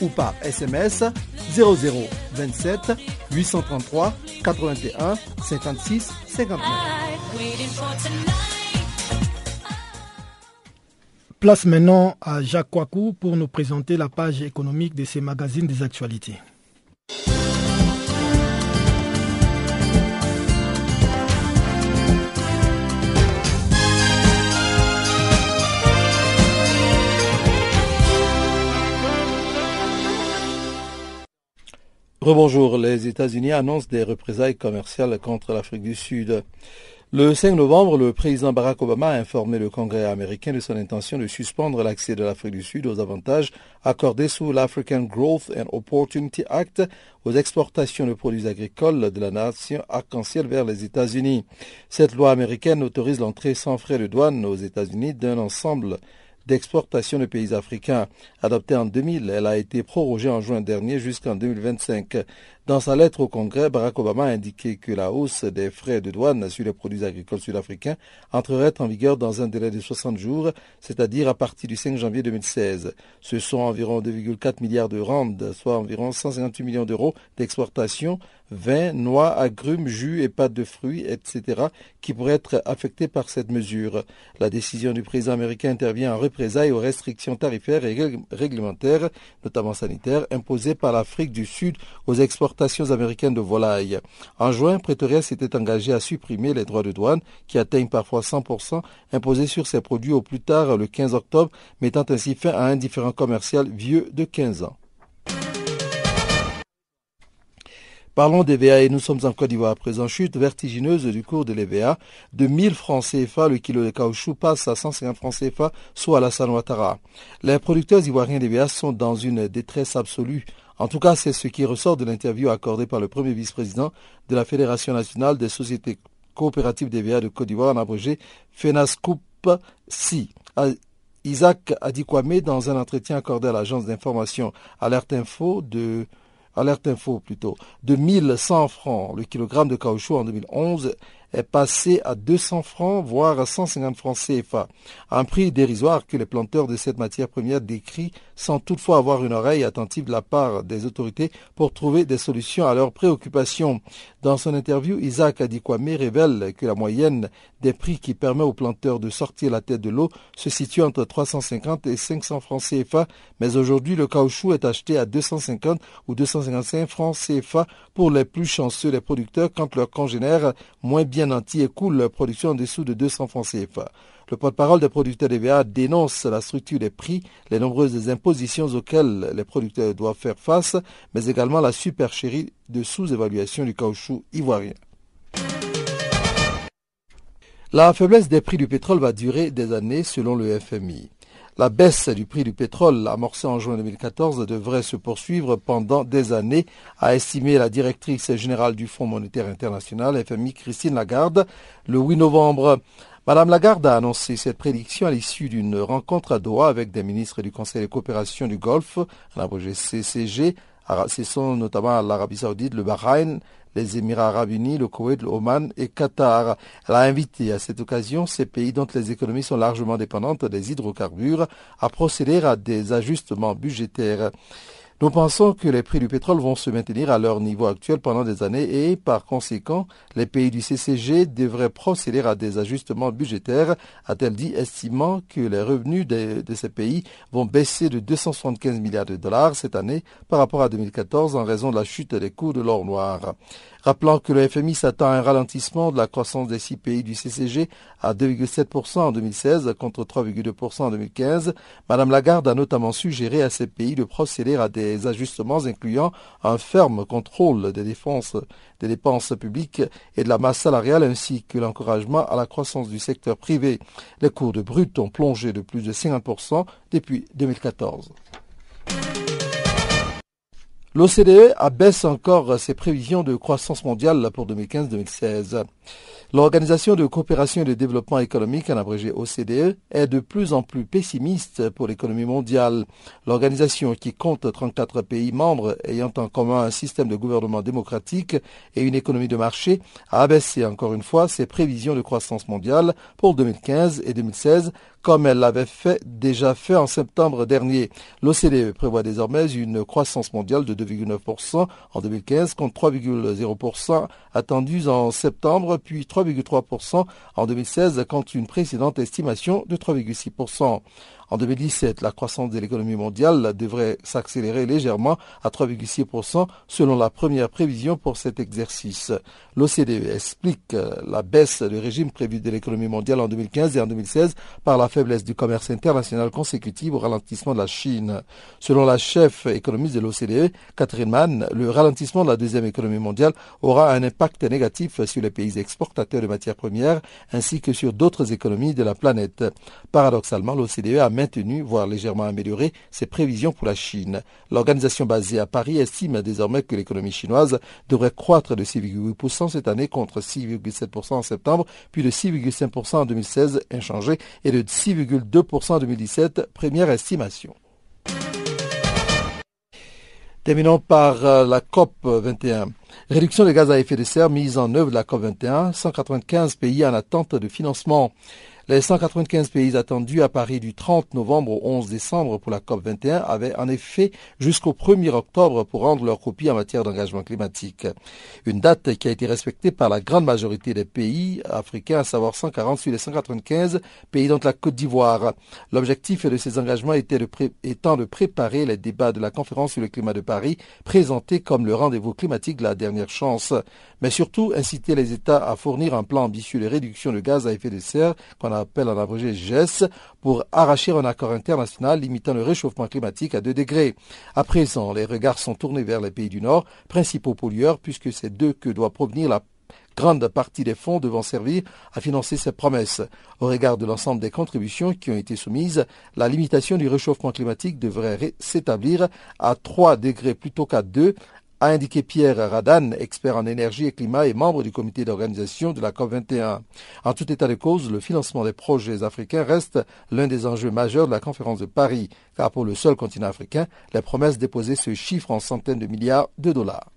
B: ou par SMS 0027 833 81 56 59.
A: Place maintenant à Jacques Kouakou pour nous présenter la page économique de ces magazines des actualités.
B: Rebonjour, les États-Unis annoncent des représailles commerciales contre l'Afrique du Sud. Le 5 novembre, le président Barack Obama a informé le Congrès américain de son intention de suspendre l'accès de l'Afrique du Sud aux avantages accordés sous l'African Growth and Opportunity Act aux exportations de produits agricoles de la nation arc-en-ciel vers les États-Unis. Cette loi américaine autorise l'entrée sans frais de douane aux États-Unis d'un ensemble d'exportation de pays africains. Adoptée en 2000, elle a été prorogée en juin dernier jusqu'en 2025. Dans sa lettre au Congrès, Barack Obama a indiqué que la hausse des frais de douane sur les produits agricoles sud-africains entrerait en vigueur dans un délai de 60 jours, c'est-à-dire à partir du 5 janvier 2016. Ce sont environ 2,4 milliards de rand, soit environ 158 millions d'euros d'exportation, vin, noix, agrumes, jus et pâtes de fruits, etc., qui pourraient être affectés par cette mesure. La décision du président américain intervient en représailles aux restrictions tarifaires et réglementaires, notamment sanitaires, imposées par l'Afrique du Sud aux américaines de volailles. En juin, Pretoria s'était engagé à supprimer les droits de douane qui atteignent parfois 100% imposés sur ces produits au plus tard le 15 octobre, mettant ainsi fin à un différent commercial vieux de 15 ans. Parlons des VA et nous sommes en Côte d'Ivoire à présent. Chute vertigineuse du cours de l'EVA. De 1000 francs CFA, le kilo de caoutchouc passe à 150 francs CFA, soit à la San Ouattara. Les producteurs ivoiriens d'EVA sont dans une détresse absolue. En tout cas, c'est ce qui ressort de l'interview accordée par le premier vice-président de la Fédération nationale des sociétés coopératives d'EVA de Côte d'Ivoire, en abrégé FENASCOUP-SI. Isaac Adikwame, dans un entretien accordé à l'agence d'information Alerte Info de Alerte Info plutôt, de 1100 francs le kilogramme de caoutchouc en 2011, est passé à 200 francs, voire à 150 francs CFA, un prix dérisoire que les planteurs de cette matière première décrient sans toutefois avoir une oreille attentive de la part des autorités pour trouver des solutions à leurs préoccupations. Dans son interview, Isaac Adikwame révèle que la moyenne des prix qui permet aux planteurs de sortir la tête de l'eau se situe entre 350 et 500 francs CFA, mais aujourd'hui le caoutchouc est acheté à 250 ou 255 francs CFA pour les plus chanceux des producteurs quand leurs congénères moins bien nantis écoulent leur production en dessous de 200 francs CFA. Le porte-parole des producteurs d'EVA dénonce la structure des prix, les nombreuses impositions auxquelles les producteurs doivent faire face, mais également la supercherie de sous-évaluation du caoutchouc ivoirien. La faiblesse des prix du pétrole va durer des années selon le FMI. La baisse du prix du pétrole amorcée en juin 2014 devrait se poursuivre pendant des années, a estimé la directrice générale du Fonds monétaire international, FMI, Christine Lagarde, le 8 novembre. Madame Lagarde a annoncé cette prédiction à l'issue d'une rencontre à Doha avec des ministres du Conseil de coopération du Golfe, l'abrégé CCG, sont notamment l'Arabie Saoudite, le Bahreïn, les Émirats arabes unis, le Koweït, l'Oman et Qatar. Elle a invité à cette occasion ces pays dont les économies sont largement dépendantes des hydrocarbures à procéder à des ajustements budgétaires. Nous pensons que les prix du pétrole vont se maintenir à leur niveau actuel pendant des années et, par conséquent, les pays du CCG devraient procéder à des ajustements budgétaires, a-t-elle dit, estimant que les revenus de, ces pays vont baisser de 275 milliards de dollars cette année par rapport à 2014 en raison de la chute des coûts de l'or noir. Rappelant que le FMI s'attend à un ralentissement de la croissance des six pays du CCG à 2,7% en 2016 contre 3,2% en 2015, Madame Lagarde a notamment suggéré à ces pays de procéder à des ajustements incluant un ferme contrôle des dépenses, des dépenses publiques et de la masse salariale ainsi que l'encouragement à la croissance du secteur privé. Les cours de brut ont plongé de plus de 50% depuis 2014. L'OCDE abaisse encore ses prévisions de croissance mondiale pour 2015-2016. L'Organisation de coopération et de développement économique, en abrégé OCDE, est de plus en plus pessimiste pour l'économie mondiale. L'organisation, qui compte 34 pays membres ayant en commun un système de gouvernement démocratique et une économie de marché, a abaissé encore une fois ses prévisions de croissance mondiale pour 2015 et 2016 comme elle l'avait fait, déjà fait en septembre dernier. L'OCDE prévoit désormais une croissance mondiale de 2,9% en 2015 contre 3,0% attendue en septembre, puis 3,3% en 2016 contre une précédente estimation de 3,6%. En 2017, la croissance de l'économie mondiale devrait s'accélérer légèrement à 3,6% selon la première prévision pour cet exercice. L'OCDE explique la baisse du régime prévu de l'économie mondiale en 2015 et en 2016 par la faiblesse du commerce international consécutive au ralentissement de la Chine. Selon la chef économiste de l'OCDE, Catherine Mann, le ralentissement de la deuxième économie mondiale aura un impact négatif sur les pays exportateurs de matières premières ainsi que sur d'autres économies de la planète. Paradoxalement, l'OCDE a maintenu, voire légèrement amélioré, ses prévisions pour la Chine. L'organisation basée à Paris estime désormais que l'économie chinoise devrait croître de 6,8% cette année contre 6,7% en septembre, puis de 6,5% en 2016 inchangé et de 6,2% en 2017, première estimation. Terminons par euh, la COP 21. Réduction des gaz à effet de serre mise en œuvre de la COP 21. 195 pays en attente de financement. Les 195 pays attendus à Paris du 30 novembre au 11 décembre pour la COP21 avaient en effet jusqu'au 1er octobre pour rendre leur copie en matière d'engagement climatique. Une date qui a été respectée par la grande majorité des pays africains, à savoir 140 sur les 195 pays dont la Côte d'Ivoire. L'objectif de ces engagements était de étant de préparer les débats de la conférence sur le climat de Paris, présenté comme le rendez-vous climatique de la dernière chance, mais surtout inciter les États à fournir un plan ambitieux de réduction de gaz à effet de serre qu'on appelle en abrégé GES, pour arracher un accord international limitant le réchauffement climatique à 2 degrés. À présent, les regards sont tournés vers les pays du Nord, principaux pollueurs, puisque c'est d'eux que doit provenir la grande partie des fonds devant servir à financer ces promesses. Au regard de l'ensemble des contributions qui ont été soumises, la limitation du réchauffement climatique devrait s'établir à 3 degrés plutôt qu'à 2, a indiqué Pierre Radan, expert en énergie et climat et membre du comité d'organisation de la COP21. En tout état de cause, le financement des projets africains reste l'un des enjeux majeurs de la conférence de Paris, car pour le seul continent africain, les promesses déposées se chiffrent en centaines de milliards de dollars.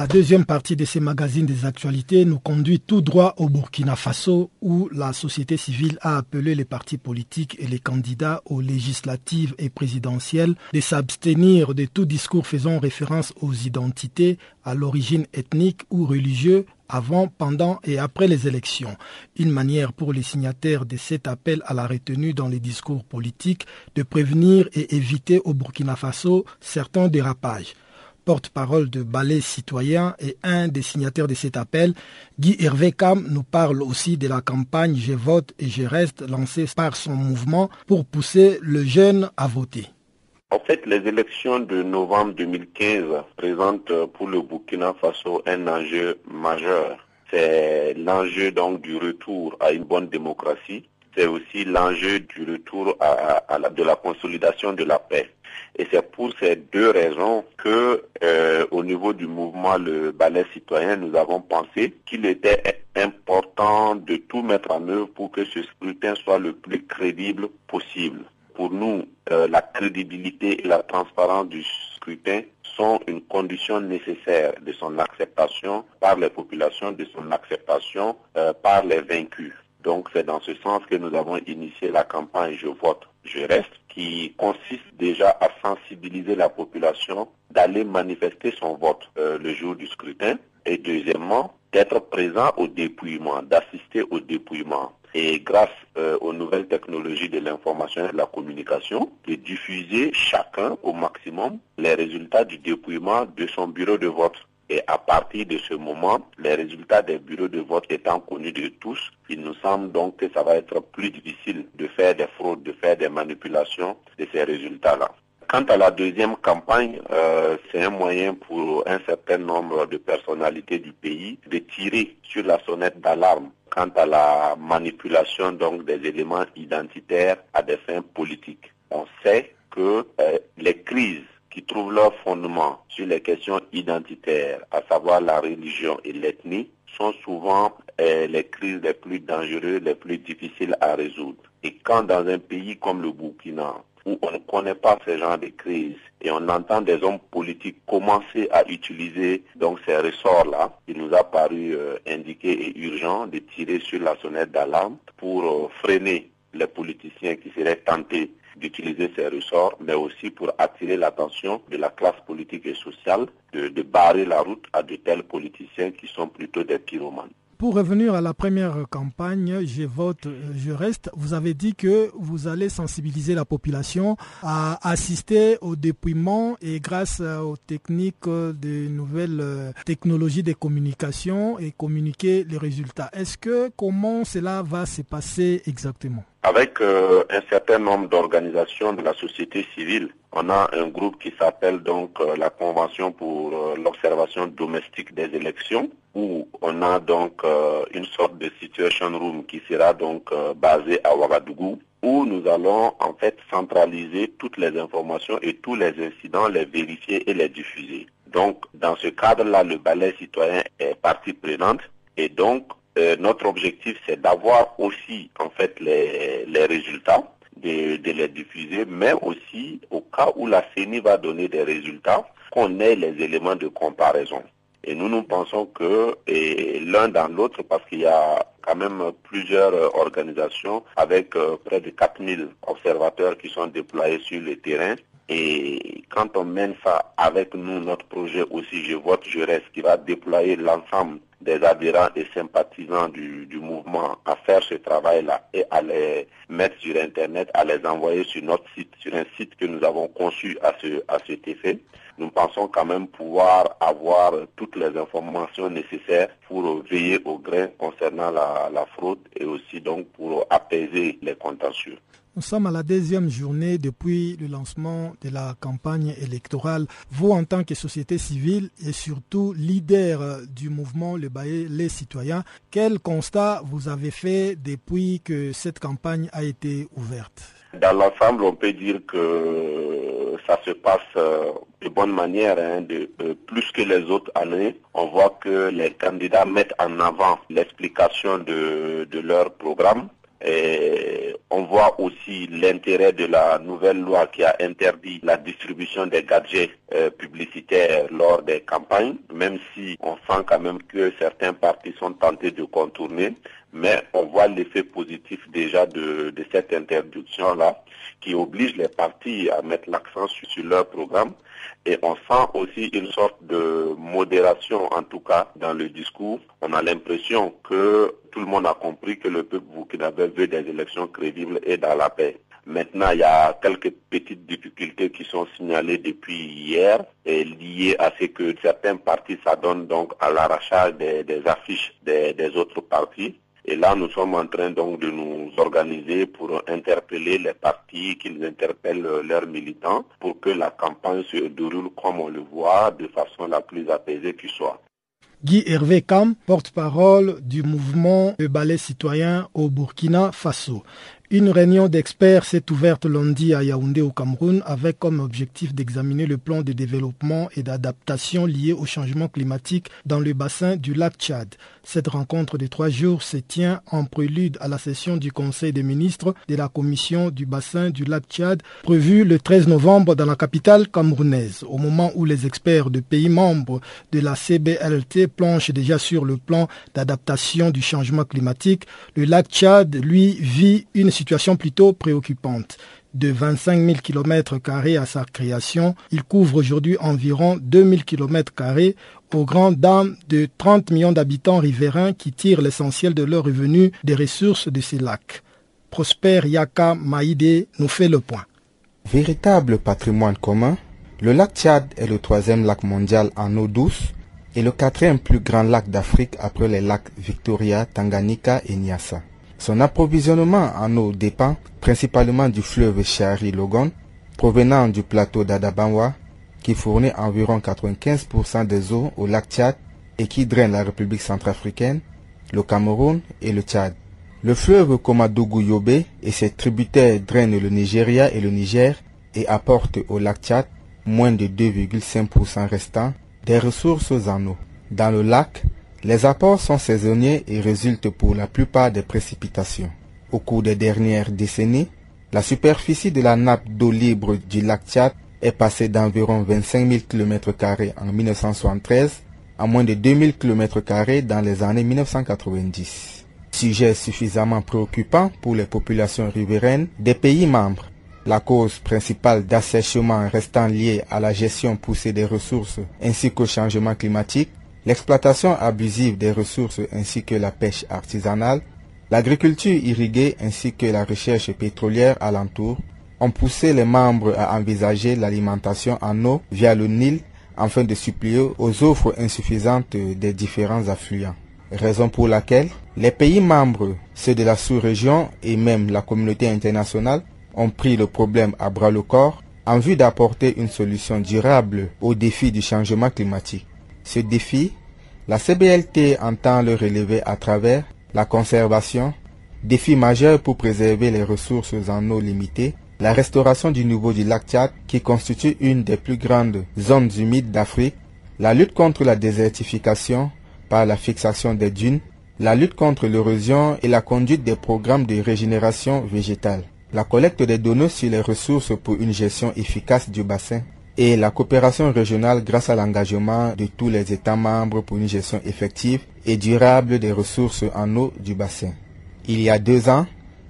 A: La deuxième partie de ces magazines des actualités nous conduit tout droit au Burkina Faso où la société civile a appelé les partis politiques et les candidats aux législatives et présidentielles de s'abstenir de tout discours faisant référence aux identités, à l'origine ethnique ou religieuse avant, pendant et après les élections. Une manière pour les signataires de cet appel à la retenue dans les discours politiques de prévenir et éviter au Burkina Faso certains dérapages porte-parole de Ballet Citoyen et un des signataires de cet appel, Guy Hervé Cam nous parle aussi de la campagne Je vote et je reste lancée par son mouvement pour pousser le jeune à voter.
H: En fait, les élections de novembre 2015 présentent pour le Burkina Faso un enjeu majeur. C'est l'enjeu donc du retour à une bonne démocratie. C'est aussi l'enjeu du retour à, de la consolidation de la paix. Et c'est pour ces deux raisons que, euh, au niveau du mouvement Le Ballet Citoyen, nous avons pensé qu'il était important de tout mettre en œuvre pour que ce scrutin soit le plus crédible possible. Pour nous, euh, la crédibilité et la transparence du scrutin sont une condition nécessaire de son acceptation par les populations, de son acceptation euh, par les vaincus. Donc c'est dans ce sens que nous avons initié la campagne Je vote, je reste, qui consiste déjà à sensibiliser la population d'aller manifester son vote euh, le jour du scrutin et deuxièmement d'être présent au dépouillement, d'assister au dépouillement et grâce euh, aux nouvelles technologies de l'information et de la communication, de diffuser chacun au maximum les résultats du dépouillement de son bureau de vote. Et à partir de ce moment, les résultats des bureaux de vote étant connus de tous, il nous semble donc que ça va être plus difficile de faire des fraudes, de faire des manipulations de ces résultats-là. Quant à la deuxième campagne, euh, c'est un moyen pour un certain nombre de personnalités du pays de tirer sur la sonnette d'alarme quant à la manipulation donc des éléments identitaires à des fins politiques. On sait que euh, les crises qui trouvent leur fondement sur les questions identitaires, à savoir la religion et l'ethnie, sont souvent euh, les crises les plus dangereuses, les plus difficiles à résoudre. Et quand dans un pays comme le Burkina, où on ne connaît pas ce genre de crise et on entend des hommes politiques commencer à utiliser donc ces ressorts-là, il nous a paru euh, indiqué et urgent de tirer sur la sonnette d'alarme pour euh, freiner les politiciens qui seraient tentés d'utiliser ces ressorts, mais aussi pour attirer l'attention de la classe politique et sociale de, de barrer la route à de tels politiciens qui sont plutôt des pyromanes.
A: Pour revenir à la première campagne, je vote, je reste, vous avez dit que vous allez sensibiliser la population à assister au dépouillement et grâce aux techniques de nouvelles technologies de communication et communiquer les résultats. Est-ce que comment cela va se passer exactement?
H: Avec euh, un certain nombre d'organisations de la société civile. On a un groupe qui s'appelle donc euh, la Convention pour euh, l'observation domestique des élections, où on a donc une sorte de situation room qui sera donc basée à Ouagadougou, où nous allons en fait centraliser toutes les informations et tous les incidents, les vérifier et les diffuser. Donc, dans ce cadre-là, le ballet citoyen est partie prenante et donc euh, notre objectif, c'est d'avoir aussi en fait les, résultats, de, les diffuser, mais aussi au cas où la CENI va donner des résultats, qu'on ait les éléments de comparaison. Et nous, nous pensons que l'un dans l'autre, parce qu'il y a quand même plusieurs organisations avec euh, près de 4000 observateurs qui sont déployés sur le terrain. Et quand on mène ça avec nous, notre projet aussi, je vote, je reste, qui va déployer l'ensemble des adhérents et sympathisants du, mouvement à faire ce travail-là et à les mettre sur Internet, à les envoyer sur notre site, sur un site que nous avons conçu à, ce, à cet effet. Nous pensons quand même pouvoir avoir toutes les informations nécessaires pour veiller au grain concernant la, la fraude et aussi donc pour apaiser les contentieux.
A: Nous sommes à la deuxième journée depuis le lancement de la campagne électorale. Vous, en tant que société civile et surtout leader du mouvement Le Baillet Les Citoyens, quel constat vous avez fait depuis que cette campagne a été ouverte?
H: Dans l'ensemble, on peut dire que ça se passe euh, de bonne manière, hein, de, euh, plus que les autres années. On voit que les candidats mettent en avant l'explication de leur programme et On voit aussi l'intérêt de la nouvelle loi qui a interdit la distribution des gadgets euh, publicitaires lors des campagnes, même si on sent quand même que certains partis sont tentés de contourner, mais on voit l'effet positif déjà de, cette interdiction-là qui oblige les partis à mettre l'accent sur leur programme et on sent aussi une sorte de modération, en tout cas, dans le discours. On a l'impression que tout le monde a compris que le peuple burkinabé veut des élections crédibles et dans la paix. Maintenant, il y a quelques petites difficultés qui sont signalées depuis hier et liées à ce que certains partis s'adonnent donc à l'arrachage des, affiches des autres partis. Et là, nous sommes en train donc de nous organiser pour interpeller les partis, qu'ils interpellent leurs militants pour que la campagne se déroule comme on le voit, de façon la plus apaisée qui soit.
A: Guy Hervé Kam, porte-parole du mouvement de ballet citoyen au Burkina Faso. Une réunion d'experts s'est ouverte lundi à Yaoundé au Cameroun avec comme objectif d'examiner le plan de développement et d'adaptation lié au changement climatique dans le bassin du lac Tchad. Cette rencontre de trois jours se tient en prélude à la session du Conseil des ministres de la Commission du bassin du lac Tchad prévue le 13 novembre dans la capitale camerounaise, au moment où les experts de pays membres de la CBLT planchent déjà sur le plan d'adaptation du changement climatique. Le lac Tchad, lui, vit une situation plutôt préoccupante. De 25 000 km à sa création, il couvre aujourd'hui environ 2 000 km aux grandes de 30 millions d'habitants riverains qui tirent l'essentiel de leurs revenus des ressources de ces lacs. Prosper Yaka Maïdé nous fait le point.
I: Véritable patrimoine commun, le lac Tchad est le troisième lac mondial en eau douce et le quatrième plus grand lac d'Afrique après les lacs Victoria, Tanganyika et Nyassa. Son approvisionnement en eau dépend principalement du fleuve Chari Logon, provenant du plateau d'Adabanwa, qui fournit environ 95% des eaux au lac Tchad et qui draine la République centrafricaine, le Cameroun et le Tchad. Le fleuve Komadougou Yobe et ses tributaires drainent le Nigeria et le Niger et apportent au lac Tchad moins de 2,5% restants des ressources en eau. Dans le lac, les apports sont saisonniers et résultent pour la plupart des précipitations. Au cours des dernières décennies, la superficie de la nappe d'eau libre du lac Tchad est passée d'environ 25 000 km en 1973 à moins de 2 000 km dans les années 1990. Sujet suffisamment préoccupant pour les populations riveraines des pays membres. La cause principale d'assèchement restant liée à la gestion poussée des ressources ainsi qu'au changement climatique L'exploitation abusive des ressources ainsi que la pêche artisanale, l'agriculture irriguée ainsi que la recherche pétrolière alentour ont poussé les membres à envisager l'alimentation en eau via le Nil afin de suppléer aux offres insuffisantes des différents affluents. Raison pour laquelle les pays membres, ceux de la sous-région et même la communauté internationale ont pris le problème à bras le corps en vue d'apporter une solution durable au défi du changement climatique. Ce défi, la CBLT entend le relever à travers la conservation, défi majeur pour préserver les ressources en eau limitées, la restauration du niveau du lac Tchad qui constitue une des plus grandes zones humides d'Afrique, la lutte contre la désertification par la fixation des dunes, la lutte contre l'érosion et la conduite des programmes de régénération végétale, la collecte des données sur les ressources pour une gestion efficace du bassin, et la coopération régionale grâce à l'engagement de tous les États membres pour une gestion effective et durable des ressources en eau du bassin. Il y a deux ans,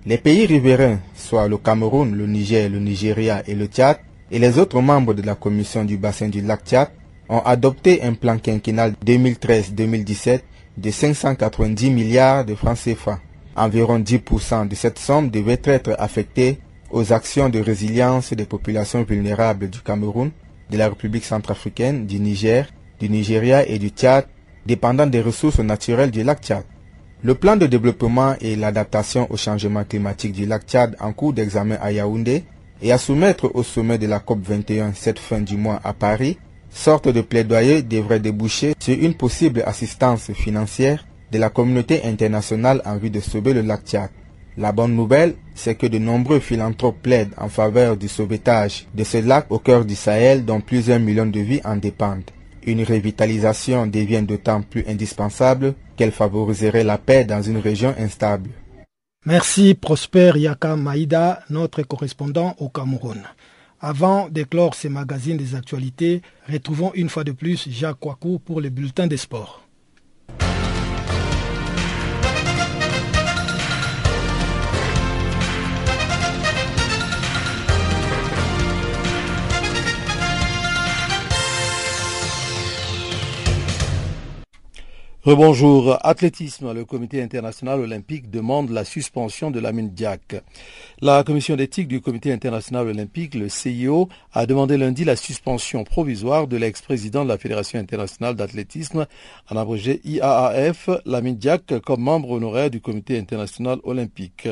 I: les pays riverains, soit le Cameroun, le Niger, le Nigeria et le Tchad, et les autres membres de la Commission du bassin du lac Tchad, ont adopté un plan quinquennal 2013-2017 de 590 milliards de francs CFA. Environ 10% de cette somme devait être affectée aux actions de résilience des populations vulnérables du Cameroun, de la République centrafricaine, du Niger, du Nigeria et du Tchad, dépendant des ressources naturelles du lac Tchad. Le plan de développement et l'adaptation au changement climatique du lac Tchad en cours d'examen à Yaoundé et à soumettre au sommet de la COP 21 cette fin du mois à Paris, sorte de plaidoyer devrait déboucher sur une possible assistance financière de la communauté internationale en vue de sauver le lac Tchad. La bonne nouvelle, c'est que de nombreux philanthropes plaident en faveur du sauvetage de ce lac au cœur du Sahel dont plusieurs millions de vies en dépendent. Une revitalisation devient d'autant plus indispensable qu'elle favoriserait la paix dans une région instable.
A: Merci Prosper Yaka Maïda, notre correspondant au Cameroun. Avant d'éclore ces magazines des actualités, retrouvons une fois de plus Jacques Kwaku pour les bulletins des sports.
B: Rebonjour. Athlétisme. Le comité international olympique demande la suspension de Lamine Diak. La commission d'éthique du comité international olympique, le CIO, a demandé lundi la suspension provisoire de l'ex-président de la Fédération internationale d'athlétisme, en abrégé IAAF, Lamine Diak, comme membre honoraire du comité international olympique.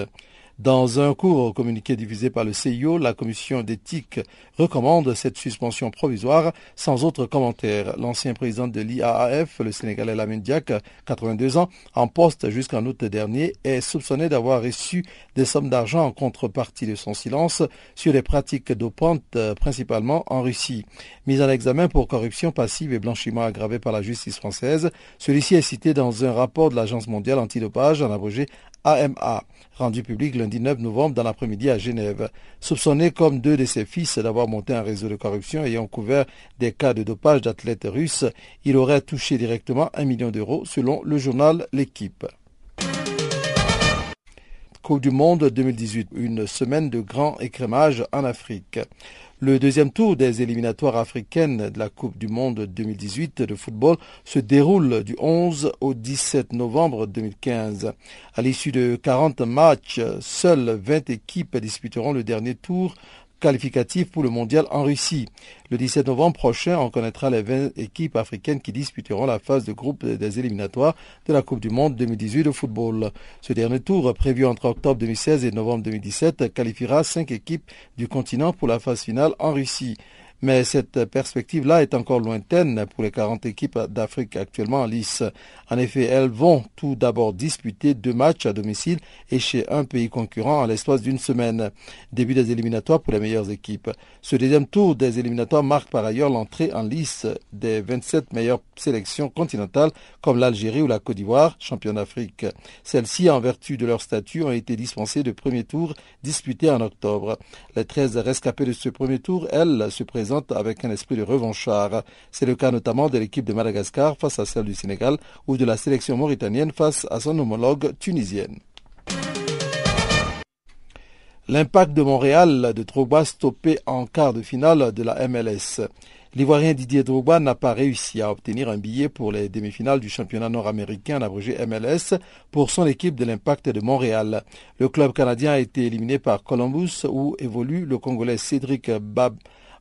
B: Dans un court communiqué diffusé par le CIO, la commission d'éthique recommande cette suspension provisoire sans autre commentaire. L'ancien président de l'IAAF, le Sénégalais Lamine Diak, 82 ans, en poste jusqu'en août dernier, est soupçonné d'avoir reçu des sommes d'argent en contrepartie de son silence sur les pratiques dopantes, principalement en Russie. Mis en examen pour corruption passive et blanchiment aggravé par la justice française, celui-ci est cité dans un rapport de l'Agence mondiale antidopage en abrégé AMA, rendu public lundi 9 novembre dans l'après-midi à Genève. Soupçonné comme deux de ses fils d'avoir monté un réseau de corruption ayant couvert des cas de dopage d'athlètes russes, il aurait touché directement un million d'euros selon le journal L'équipe. Coupe du Monde 2018, une semaine de grand écrémage en Afrique. Le deuxième tour des éliminatoires africaines de la Coupe du Monde 2018 de football se déroule du 11 au 17 novembre 2015. À l'issue de 40 matchs, seules 20 équipes disputeront le dernier tour qualificatif pour le mondial en Russie. Le 17 novembre prochain, on connaîtra les 20 équipes africaines qui disputeront la phase de groupe des éliminatoires de la Coupe du Monde 2018 de football. Ce dernier tour, prévu entre octobre 2016 et novembre 2017, qualifiera cinq équipes du continent pour la phase finale en Russie. Mais cette perspective-là est encore lointaine pour les 40 équipes d'Afrique actuellement en lice. En effet, elles vont tout d'abord disputer deux matchs à domicile et chez un pays concurrent en l'espace d'une semaine. Début des éliminatoires pour les meilleures équipes. Ce deuxième tour des éliminatoires marque par ailleurs l'entrée en lice des 27 meilleures sélections continentales comme l'Algérie ou la Côte d'Ivoire, champion d'Afrique. Celles-ci, en vertu de leur statut, ont été dispensées de premier tour disputé en octobre. Les 13 rescapées de ce premier tour, elles, se présentent avec un esprit de revanchard. C'est le cas notamment de l'équipe de Madagascar face à celle du Sénégal ou de la sélection mauritanienne face à son homologue tunisienne. L'impact de Montréal de Drogba stoppé en quart de finale de la MLS. L'Ivoirien Didier Drogba n'a pas réussi à obtenir un billet pour les demi-finales du championnat nord-américain abrégé MLS pour son équipe de l'Impact de Montréal. Le club canadien a été éliminé par Columbus où évolue le Congolais Cédric Bab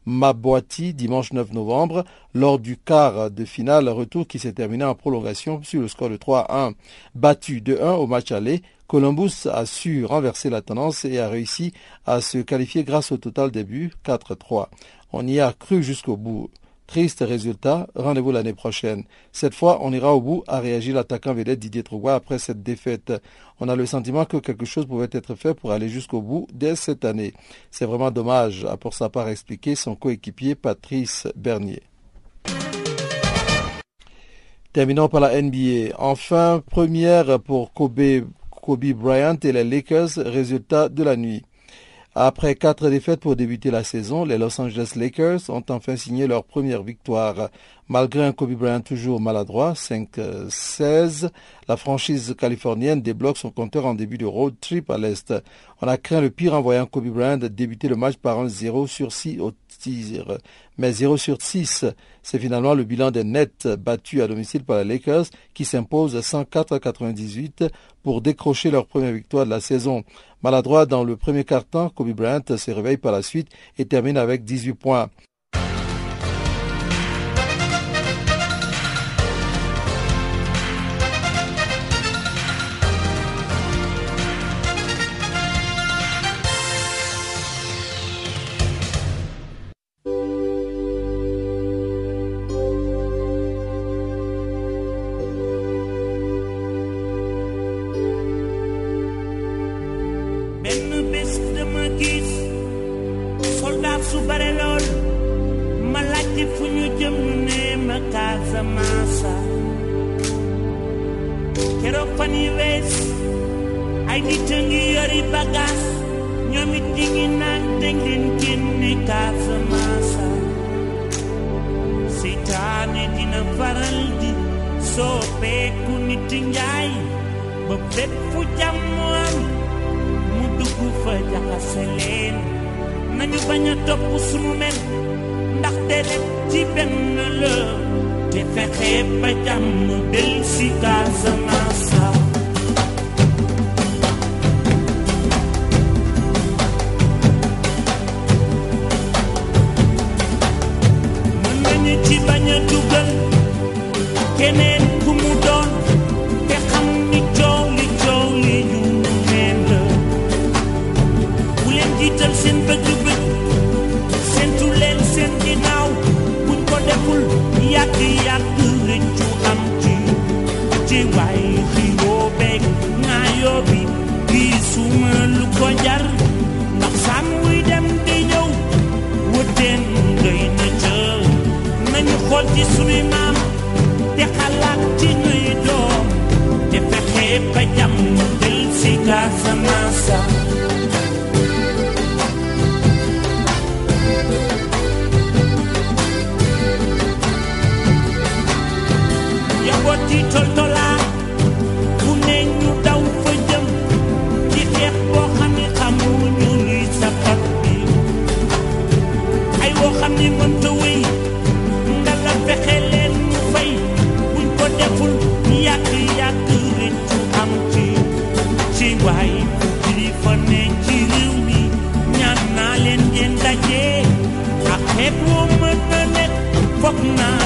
B: Mabwati dimanche 9 novembre lors du quart de finale retour qui s'est terminé en prolongation sur le score de 3 à 1. Battu de 1 au match aller, Columbus a su renverser la tendance et a réussi à se qualifier grâce au total des buts 4-3. On y a cru jusqu'au bout. Triste résultat, rendez-vous l'année prochaine. Cette fois, on ira au bout, a réagi l'attaquant vedette Didier Trougois après cette défaite. On a le sentiment que quelque chose pouvait être fait pour aller jusqu'au bout dès cette année. C'est vraiment dommage, a pour sa part expliqué son coéquipier Patrice Bernier. Terminons par la NBA. Enfin, première pour Kobe, Kobe Bryant et les Lakers, résultat de la nuit. Après quatre défaites pour débuter la saison, les Los Angeles Lakers ont enfin signé leur première victoire. Malgré un Kobe Bryant toujours maladroit, 5-16, la franchise californienne débloque son compteur en début de road trip à l'Est. On a craint le pire en voyant Kobe Bryant débuter le match par un 0 sur 6 au Mais 0 sur 6, c'est finalement le bilan des Nets battus à domicile par les Lakers qui s'imposent 104-98 pour décrocher leur première victoire de la saison. Maladroit dans le premier quart-temps, Kobe Bryant se réveille par la suite et termine avec 18 points.
J: ay nit a ngi yori bagas, ñoom it ñi ngi naan dañ leen génne Casamance seytaane dina faral di soppeeku nit njaay ba fépp fu jàmm am mu dugg fa jaxase leen nañu bañ a topp sunu mel ci benn la te fexe ba jàmm del si Casamance
A: not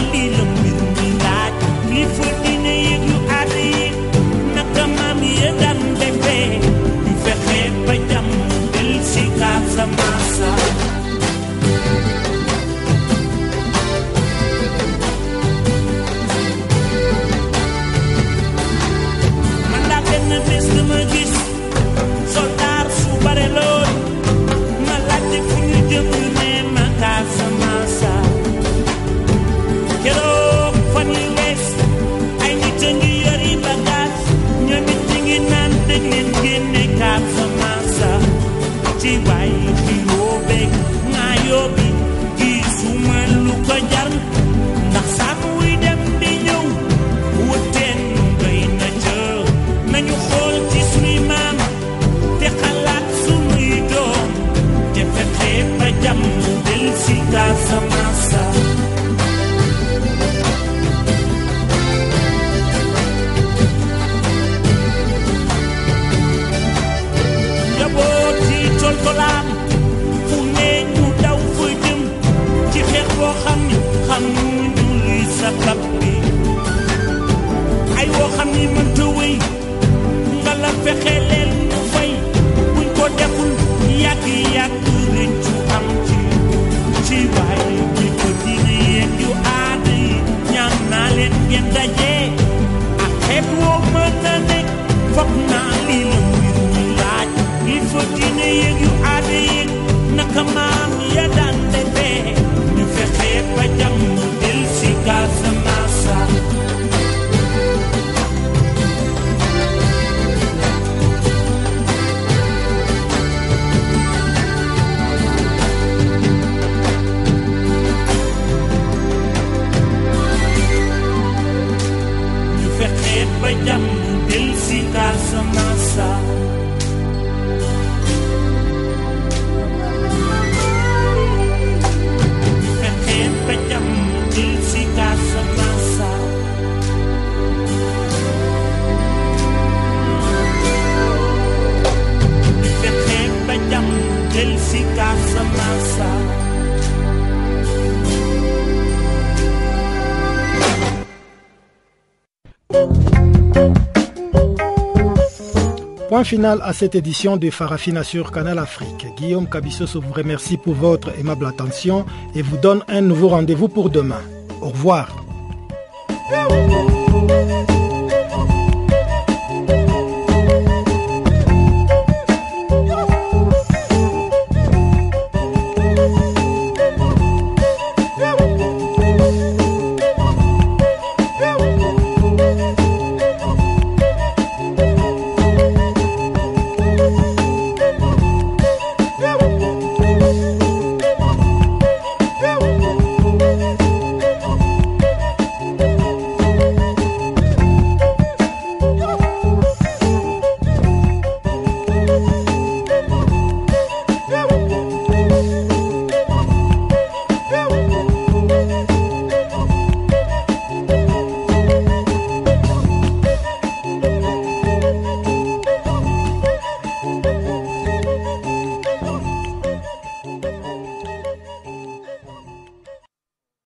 A: finale à cette édition de Farafina sur Canal Afrique. Guillaume Cabissos vous remercie pour votre aimable attention et vous donne un nouveau rendez-vous pour demain. Au revoir.